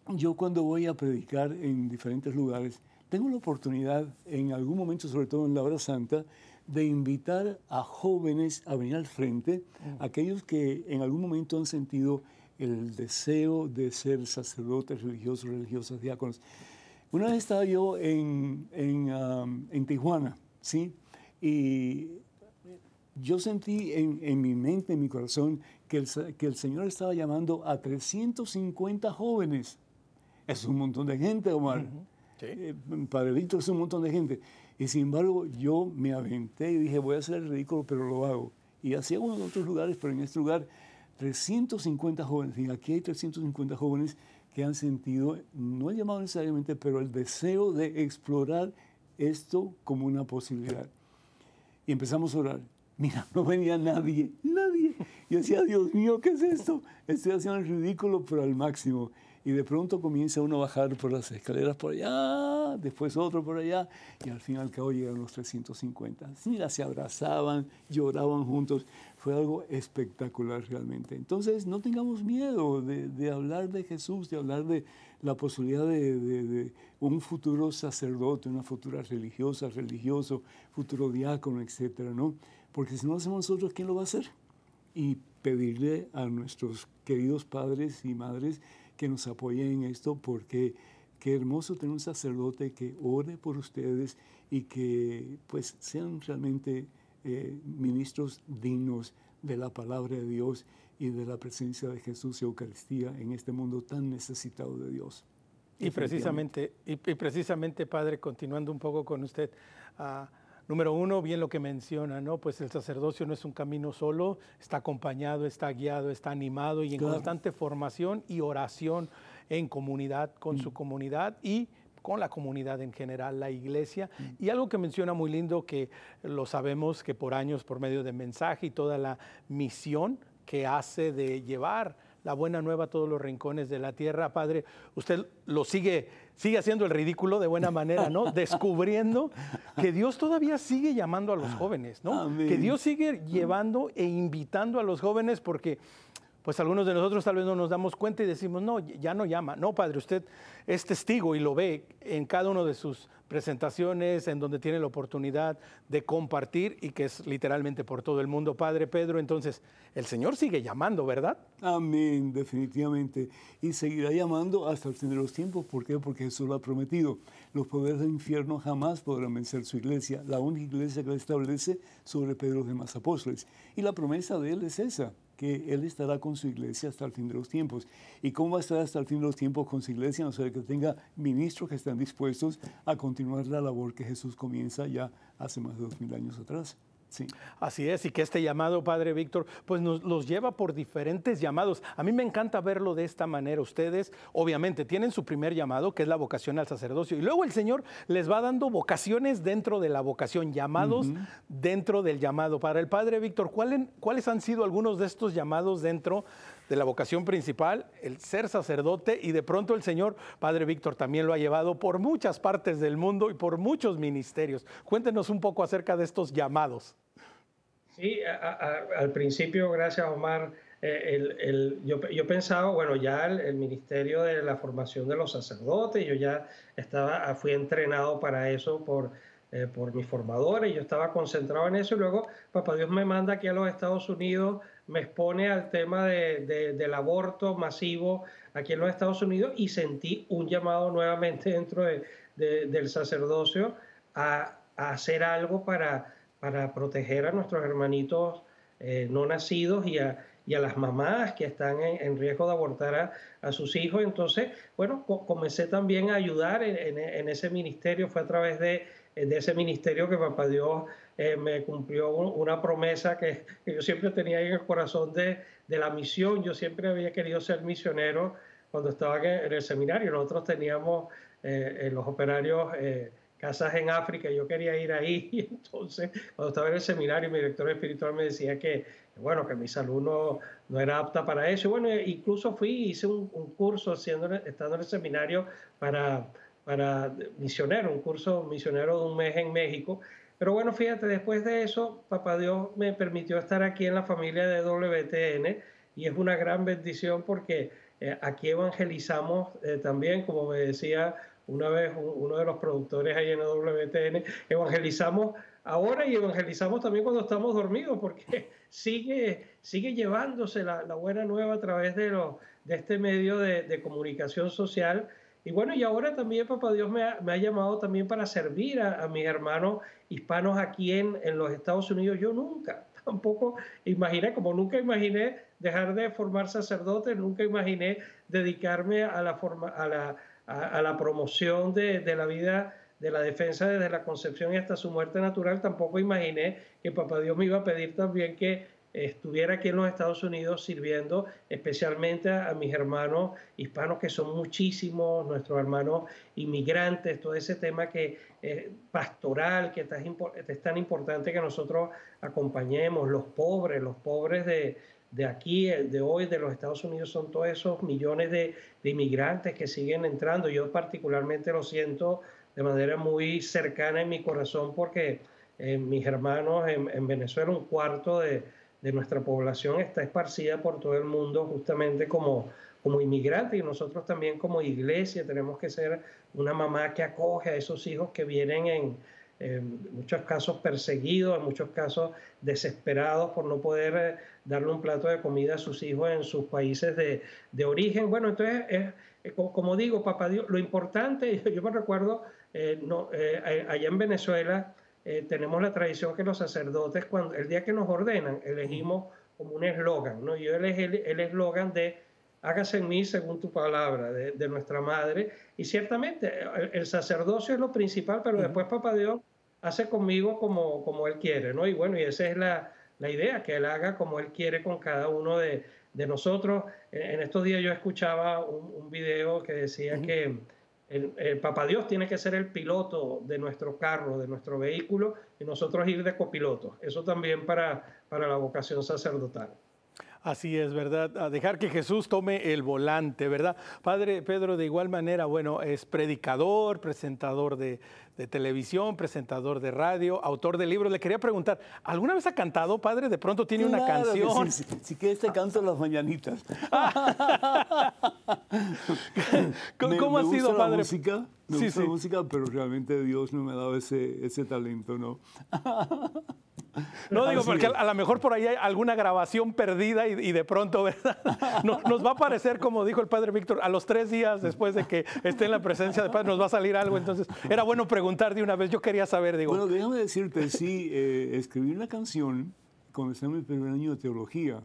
yo cuando voy a predicar en diferentes lugares, tengo la oportunidad en algún momento, sobre todo en la hora santa, de invitar a jóvenes a venir al frente, mm. aquellos que en algún momento han sentido el deseo de ser sacerdotes religiosos, religiosas, diáconos. Una vez estaba yo en, en, um, en Tijuana, ¿sí? Y yo sentí en, en, mi mente, en mi corazón, que el, que el Señor estaba llamando a 350 jóvenes. Es un montón de gente, Omar. Eh, Padre Víctor es un montón de gente. Y sin embargo, yo me aventé y dije, voy a hacer el ridículo, pero lo hago. Y hacía uno en otros lugares, pero en este lugar, 350 jóvenes. Y aquí hay 350 jóvenes que han sentido, no el llamado necesariamente, pero el deseo de explorar esto como una posibilidad. Y empezamos a orar. Mira, no venía nadie, nadie. Y decía, Dios mío, ¿qué es esto? Estoy haciendo el ridículo, pero al máximo y de pronto comienza uno a bajar por las escaleras por allá, después otro por allá, y al fin y al cabo llegaron los 350. Mira, se abrazaban, lloraban juntos. Fue algo espectacular realmente. Entonces, no tengamos miedo de, hablar de Jesús, de hablar de la posibilidad de, de, un futuro sacerdote, una futura religiosa, religioso, futuro diácono, etcétera, ¿no? Porque si no hacemos nosotros, ¿quién lo va a hacer? Y pedirle a nuestros queridos padres y madres que nos apoyen en esto porque qué hermoso tener un sacerdote que ore por ustedes y que pues sean realmente eh, ministros dignos de la palabra de Dios y de la presencia de Jesús y Eucaristía en este mundo tan necesitado de Dios. Y precisamente, y, precisamente, Padre, continuando un poco con usted, uh, Número uno, bien lo que menciona, ¿no? Pues el sacerdocio no es un camino solo, está acompañado, está guiado, está animado y en constante formación y oración en comunidad, con su mm. comunidad y con la comunidad en general, la iglesia. Mm. Y algo que menciona muy lindo, que lo sabemos que por años, por medio de mensaje y toda la misión que hace de llevar la buena nueva a todos los rincones de la tierra. Padre, usted lo sigue, sigue haciendo el ridículo de buena manera, ¿no? Descubriendo que Dios todavía sigue llamando a los jóvenes, ¿no? Que Dios sigue llevando e invitando a los jóvenes porque pues algunos de nosotros tal vez no nos damos cuenta y decimos, no, ya no llama. No, Padre, usted es testigo y lo ve en cada uno de sus presentaciones, en donde tiene la oportunidad de compartir y que es literalmente por todo el mundo. Padre Pedro, entonces, el Señor sigue llamando, ¿verdad? Amén, definitivamente. Y seguirá llamando hasta el fin de los tiempos. ¿Por qué? Porque Jesús lo ha prometido. Los poderes del infierno jamás podrán vencer su iglesia, la única iglesia que la establece sobre Pedro de demás apóstoles. Y la promesa de él es esa, que Él estará con su iglesia hasta el fin de los tiempos. ¿Y cómo va a estar hasta el fin de los tiempos con su iglesia? No sé, que tenga ministros que estén dispuestos a continuar la labor que Jesús comienza ya hace más de dos mil años atrás. Así es, y que este llamado, Padre Víctor, pues nos los lleva por diferentes llamados. A mí me encanta verlo de esta manera. Ustedes, obviamente, tienen su primer llamado, que es la vocación al sacerdocio, y luego el Señor les va dando vocaciones dentro de la vocación, llamados dentro del llamado. Para el Padre Víctor, ¿cuáles han sido algunos de estos llamados dentro de la vocación principal, el ser sacerdote, y de pronto el Señor, Padre Víctor, también lo ha llevado por muchas partes del mundo y por muchos ministerios. Cuéntenos un poco acerca de estos llamados. Sí, al principio, gracias Omar, eh, el, yo, pensaba, bueno, ya el, ministerio de la formación de los sacerdotes, yo ya estaba, fui entrenado para eso por, eh, por mis formadores, yo estaba concentrado en eso y luego Papá Dios me manda aquí a los Estados Unidos me expone al tema de, del aborto masivo aquí en los Estados Unidos y sentí un llamado nuevamente dentro de, del sacerdocio a, hacer algo para, para proteger a nuestros hermanitos eh, no nacidos y a, y a las mamás que están en, riesgo de abortar a, a, sus hijos. Entonces, bueno, comencé también a ayudar en, en, ese ministerio, fue a través de, de ese ministerio que Papá Dios eh, me cumplió una promesa que, yo siempre tenía en el corazón de, de, la misión. Yo siempre había querido ser misionero cuando estaba en el seminario. Nosotros teníamos eh, en los operarios eh, casas en África y yo quería ir ahí. Y entonces, cuando estaba en el seminario, mi director espiritual me decía que, bueno, que mi salud no, no era apta para eso. bueno, incluso fui y hice un, un curso haciendo, estando en el seminario para para misionero, un curso misionero de un mes en México. Pero bueno, fíjate, después de eso, Papá Dios me permitió estar aquí en la familia de WTN y es una gran bendición porque eh, aquí evangelizamos eh, también, como me decía una vez uno de los productores ahí en WTN, evangelizamos ahora y evangelizamos también cuando estamos dormidos porque sigue, sigue llevándose la, buena nueva a través de, lo, de este medio de, de comunicación social y bueno, y ahora también Papá Dios me ha, llamado también para servir a, mis hermanos hispanos aquí en, en, los Estados Unidos. Yo nunca, tampoco imaginé, como nunca imaginé dejar de formar sacerdote, nunca imaginé dedicarme a la, forma, a la, a, la promoción de, de, la vida, de la defensa desde la concepción y hasta su muerte natural, tampoco imaginé que Papá Dios me iba a pedir también que estuviera aquí en los Estados Unidos sirviendo especialmente a, mis hermanos hispanos, que son muchísimos, nuestros hermanos inmigrantes, todo ese tema que eh, pastoral, que es, tan importante que nosotros acompañemos, los pobres, los pobres de, de aquí, de hoy, de los Estados Unidos, son todos esos millones de, inmigrantes que siguen entrando. Yo particularmente lo siento de manera muy cercana en mi corazón porque eh, mis hermanos en Venezuela, un cuarto de de nuestra población está esparcida por todo el mundo justamente como, como inmigrante y nosotros también como iglesia tenemos que ser una mamá que acoge a esos hijos que vienen en, muchos casos perseguidos, en muchos casos desesperados por no poder eh, darle un plato de comida a sus hijos en sus países de, de origen. Bueno, entonces, eh, como digo, papá Dios, lo importante, yo me recuerdo eh, no, allá en Venezuela, eh, tenemos la tradición que los sacerdotes, cuando el día que nos ordenan, elegimos como un eslogan, ¿no? Yo elegí el eslogan de hágase en mí según tu palabra, de, nuestra madre. Y ciertamente el, sacerdocio es lo principal, pero después Papá Dios hace conmigo como, como Él quiere, ¿no? Y bueno, y esa es la, la idea, que Él haga como Él quiere con cada uno de, de nosotros. En, estos días yo escuchaba un, un video que decía que el, Papá Dios tiene que ser el piloto de nuestro carro, de nuestro vehículo, y nosotros ir de copiloto. Eso también para, para la vocación sacerdotal. Así es, ¿verdad? A dejar que Jesús tome el volante, ¿verdad? Padre Pedro, de igual manera, bueno, es predicador, presentador de, televisión, presentador de radio, autor de libros. Le quería preguntar, ¿alguna vez ha cantado, padre? De pronto tiene una canción. Sí, sí, si quieres te canto las mañanitas. ¿Cómo, ha sido, padre? La música, me gusta la música, pero realmente Dios no me ha dado ese, ese talento, ¿no? No digo porque a lo mejor por ahí hay alguna grabación perdida y, de pronto, ¿verdad? Nos, va a parecer, como dijo el padre Víctor, a los tres días después de que esté en la presencia de Padre nos va a salir algo. Entonces, era bueno preguntar de una vez. Yo quería saber, digo. Bueno, déjame decirte, sí, eh, escribí una canción cuando estaba en mi primer año de teología.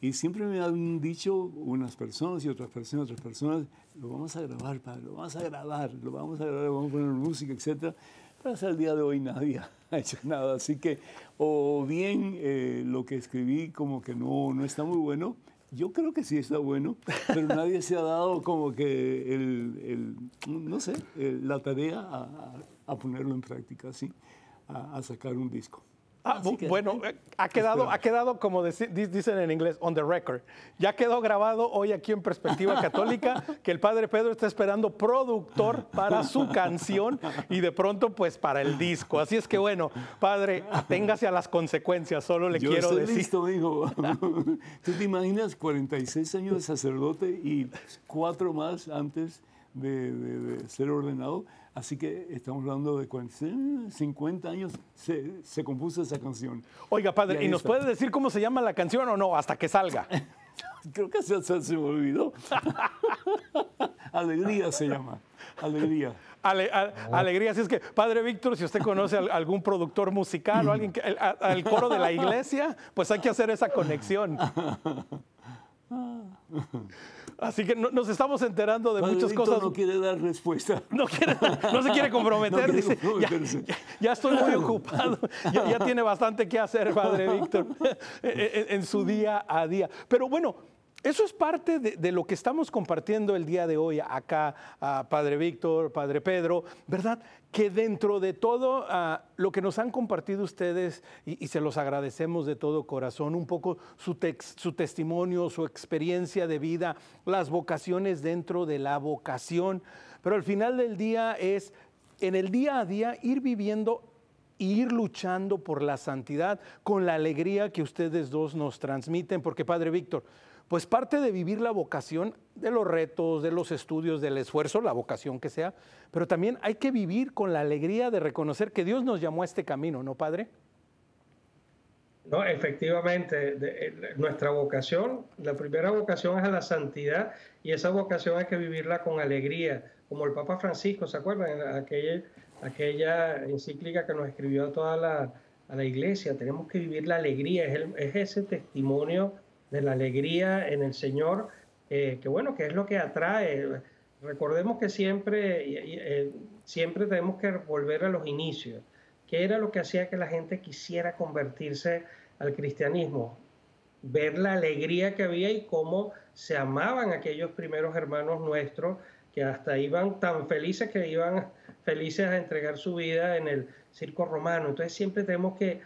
Y siempre me han dicho unas personas y otras personas, otras personas, lo vamos a grabar, padre, lo vamos a grabar, lo vamos a grabar, vamos a poner música, etc. Pero hasta el día de hoy nadie ha hecho nada. Así que, o bien eh, lo que escribí como que no, no está muy bueno, yo creo que sí está bueno, pero nadie se ha dado como que el, no sé, la tarea a, a, ponerlo en práctica, ¿sí? a sacar un disco. Ah, bueno, eh, ha quedado, ha quedado, como dicen en inglés, on the record. Ya quedó grabado hoy aquí en Perspectiva Católica que el Padre Pedro está esperando productor para su canción y de pronto pues para el disco. Así es que bueno, Padre, aténgase a las consecuencias, solo le Yo quiero estoy decir. listo, hijo. ¿Tú te imaginas 46 años de sacerdote y cuatro más antes de ser ordenado? Así que estamos hablando de 50 años se, se compuso esa canción. Oiga, padre, ¿y, nos puede decir cómo se llama la canción o no hasta que salga? Creo que se, se, me olvidó. Alegría se llama. Alegría. alegría. Así es que, Padre Víctor, si usted conoce a algún productor musical o alguien, que, al coro de la iglesia, pues hay que hacer esa conexión. Así que nos estamos enterando de muchas cosas. No quiere dar respuesta. No, se quiere comprometer. dice, ya, estoy muy ocupado. Ya, tiene bastante que hacer, Padre Víctor, en, su día a día. Pero bueno, eso es parte de, lo que estamos compartiendo el día de hoy acá, Padre Víctor, Padre Pedro, ¿verdad? Que dentro de todo ah, lo que nos han compartido ustedes, y, se los agradecemos de todo corazón, un poco su, su testimonio, su experiencia de vida, las vocaciones dentro de la vocación, pero al final del día es en el día a día ir viviendo e ir luchando por la santidad con la alegría que ustedes dos nos transmiten, porque Padre Víctor, pues parte de vivir la vocación, de los retos, de los estudios, del esfuerzo, la vocación que sea, pero también hay que vivir con la alegría de reconocer que Dios nos llamó a este camino, ¿no, Padre? No, efectivamente, eh, nuestra vocación, la primera vocación es a la santidad y esa vocación hay que vivirla con alegría, como el Papa Francisco, ¿se acuerdan? Aquella, aquella encíclica que nos escribió a toda la, a la iglesia, tenemos que vivir la alegría, es, ese testimonio de la alegría en el Señor, eh, que bueno, que es lo que atrae. Recordemos que siempre, eh, siempre tenemos que volver a los inicios. ¿Qué era lo que hacía que la gente quisiera convertirse al cristianismo? Ver la alegría que había y cómo se amaban aquellos primeros hermanos nuestros que hasta iban tan felices que iban felices a entregar su vida en el circo romano. Entonces siempre tenemos que,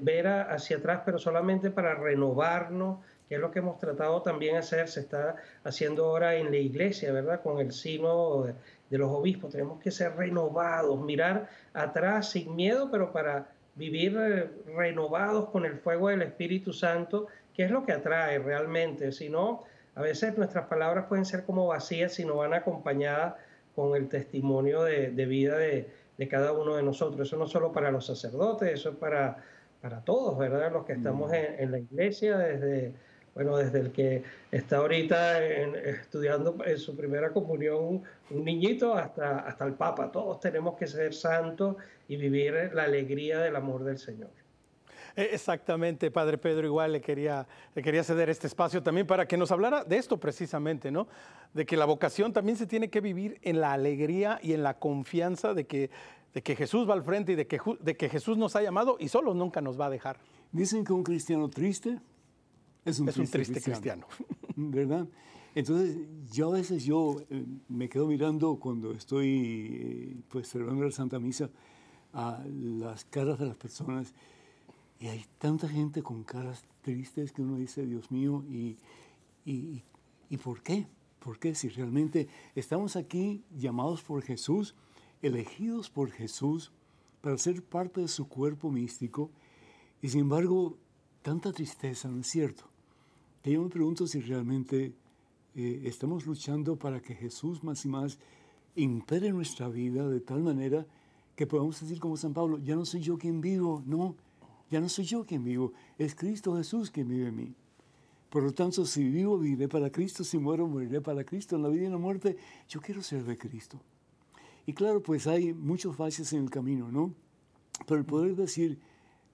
ver hacia atrás, pero solamente para renovarnos, que es lo que hemos tratado también de hacer, se está haciendo ahora en la iglesia, ¿verdad? Con el sino de, de los obispos. Tenemos que ser renovados, mirar atrás sin miedo, pero para vivir eh, renovados con el fuego del Espíritu Santo, que es lo que atrae realmente. Si no, a veces nuestras palabras pueden ser como vacías si no van acompañadas con el testimonio de, de vida de, de cada uno de nosotros. Eso no solo para los sacerdotes, eso es para, para todos, ¿verdad? Los que estamos mm. en, la iglesia, desde, bueno, desde el que está ahorita estudiando en su primera comunión, un niñito, hasta, hasta el Papa. Todos tenemos que ser santos y vivir la alegría del amor del Señor. Eh, exactamente, Padre Pedro, igual le quería, le quería ceder este espacio también para que nos hablara de esto precisamente, ¿no? De que la vocación también se tiene que vivir en la alegría y en la confianza de que, de que Jesús va al frente y de que, de que Jesús nos ha llamado y solo nunca nos va a dejar. Dicen que un cristiano triste es un, triste, cristiano. ¿Verdad? Entonces, yo a veces yo eh, me quedo mirando cuando estoy eh, pues celebrando la Santa Misa a las caras de las personas y hay tanta gente con caras tristes que uno dice, Dios mío, ¿y, y, y por qué? ¿Por qué? Si realmente estamos aquí llamados por Jesús, elegidos por Jesús para ser parte de su cuerpo místico, y sin embargo, tanta tristeza, ¿no es cierto? Que yo me pregunto si realmente eh, estamos luchando para que Jesús más y más impere nuestra vida de tal manera que podamos decir como San Pablo, ya no soy yo quien vivo, no, ya no soy yo quien vivo, es Cristo Jesús quien vive en mí. Por lo tanto, si vivo, viviré para Cristo, si muero, moriré para Cristo. En la vida y en la muerte, yo quiero ser de Cristo. Y claro, pues hay muchos fallos en el camino, ¿no? Pero el poder decir,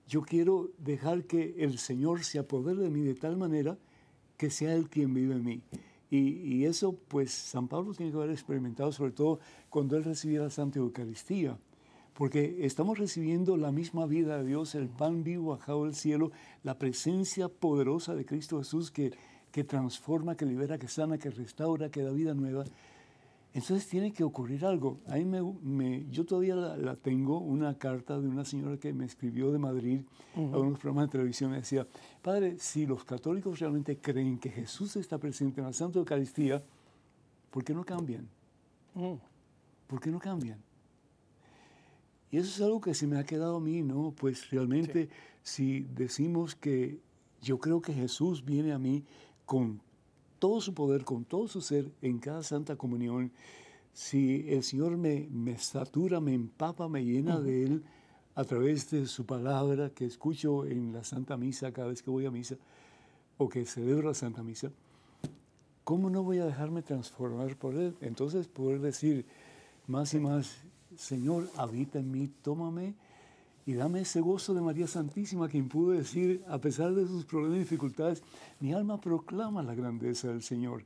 yo quiero dejar que el Señor se apodere de mí de tal manera que sea Él quien vive en mí. Y, y, eso, pues, San Pablo tiene que haber experimentado, sobre todo cuando Él recibía la Santa Eucaristía porque estamos recibiendo la misma vida de Dios, el pan vivo bajado del cielo, la presencia poderosa de Cristo Jesús que, que transforma, que libera, que sana, que restaura, que da vida nueva. Entonces tiene que ocurrir algo. Ahí me, yo todavía la, tengo, una carta de una señora que me escribió de Madrid a unos programas de televisión. Me decía, Padre, si los católicos realmente creen que Jesús está presente en la Santa Eucaristía, ¿por qué no cambian? ¿Por qué no cambian? Y eso es algo que se me ha quedado a mí, ¿no? Pues realmente si decimos que yo creo que Jesús viene a mí con todo su poder, con todo su ser en cada Santa Comunión, si el Señor me, me satura, me empapa, me llena de Él a través de su palabra que escucho en la Santa Misa cada vez que voy a misa o que celebro la Santa Misa, ¿cómo no voy a dejarme transformar por Él? Entonces poder decir más y más, Señor, habita en mí, tómame y dame ese gozo de María Santísima, quien pudo decir, a pesar de sus problemas y dificultades, mi alma proclama la grandeza del Señor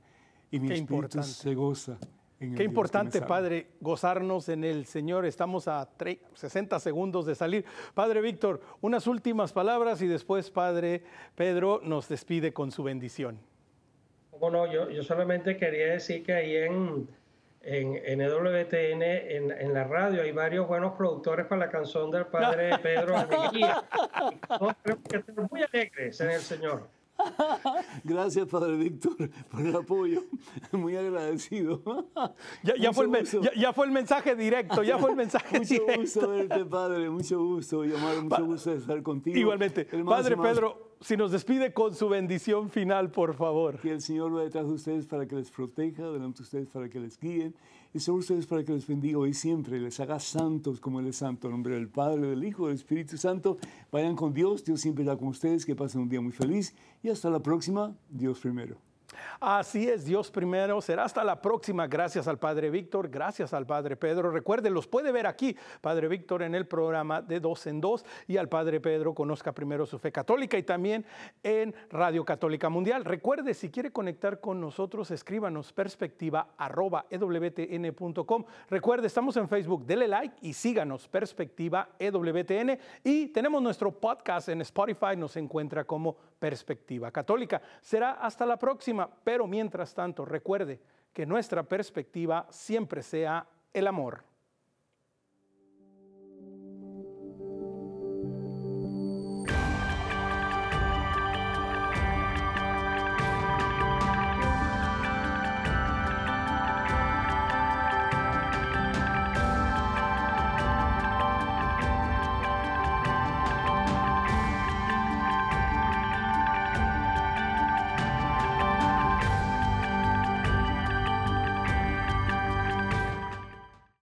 y mi espíritu se goza. En Qué importante, Padre, gozarnos en el Señor. Estamos a 60 segundos de salir. Padre Víctor, unas últimas palabras y después, Padre Pedro, nos despide con su bendición. Bueno, yo, yo solamente quería decir que ahí en, en, en EWTN, en, en, la radio, hay varios buenos productores para la canción del padre Pedro Alegría. Muy alegres en el Señor. Gracias, Padre Víctor, por el apoyo. Muy agradecido. Ya, ya, fue el, ya, ya, fue el, mensaje directo, ya fue el mensaje mucho directo. gusto verte, Padre, mucho gusto, llamar, mucho gusto estar contigo. Igualmente. Padre Pedro, si nos despide con su bendición final, por favor. Que el Señor va detrás de ustedes para que les proteja, delante de ustedes para que les guíen y sobre ustedes para que les bendiga hoy siempre, les haga santos como Él es santo, en nombre del Padre, del Hijo, del Espíritu Santo. Vayan con Dios, Dios siempre está con ustedes, que pasen un día muy feliz y hasta la próxima, Dios primero. Así es, Dios primero. Será hasta la próxima. Gracias al Padre Víctor, gracias al Padre Pedro. Recuerde, los puede ver aquí, Padre Víctor, en el programa de Dos en Dos y al Padre Pedro conozca primero su fe católica y también en Radio Católica Mundial. Recuerde, si quiere conectar con nosotros, escríbanos perspectiva. Recuerde, estamos en Facebook, dele like y síganos perspectiva ewtn y tenemos nuestro podcast en Spotify, nos encuentra como perspectiva católica. Será hasta la próxima pero mientras tanto recuerde que nuestra perspectiva siempre sea el amor.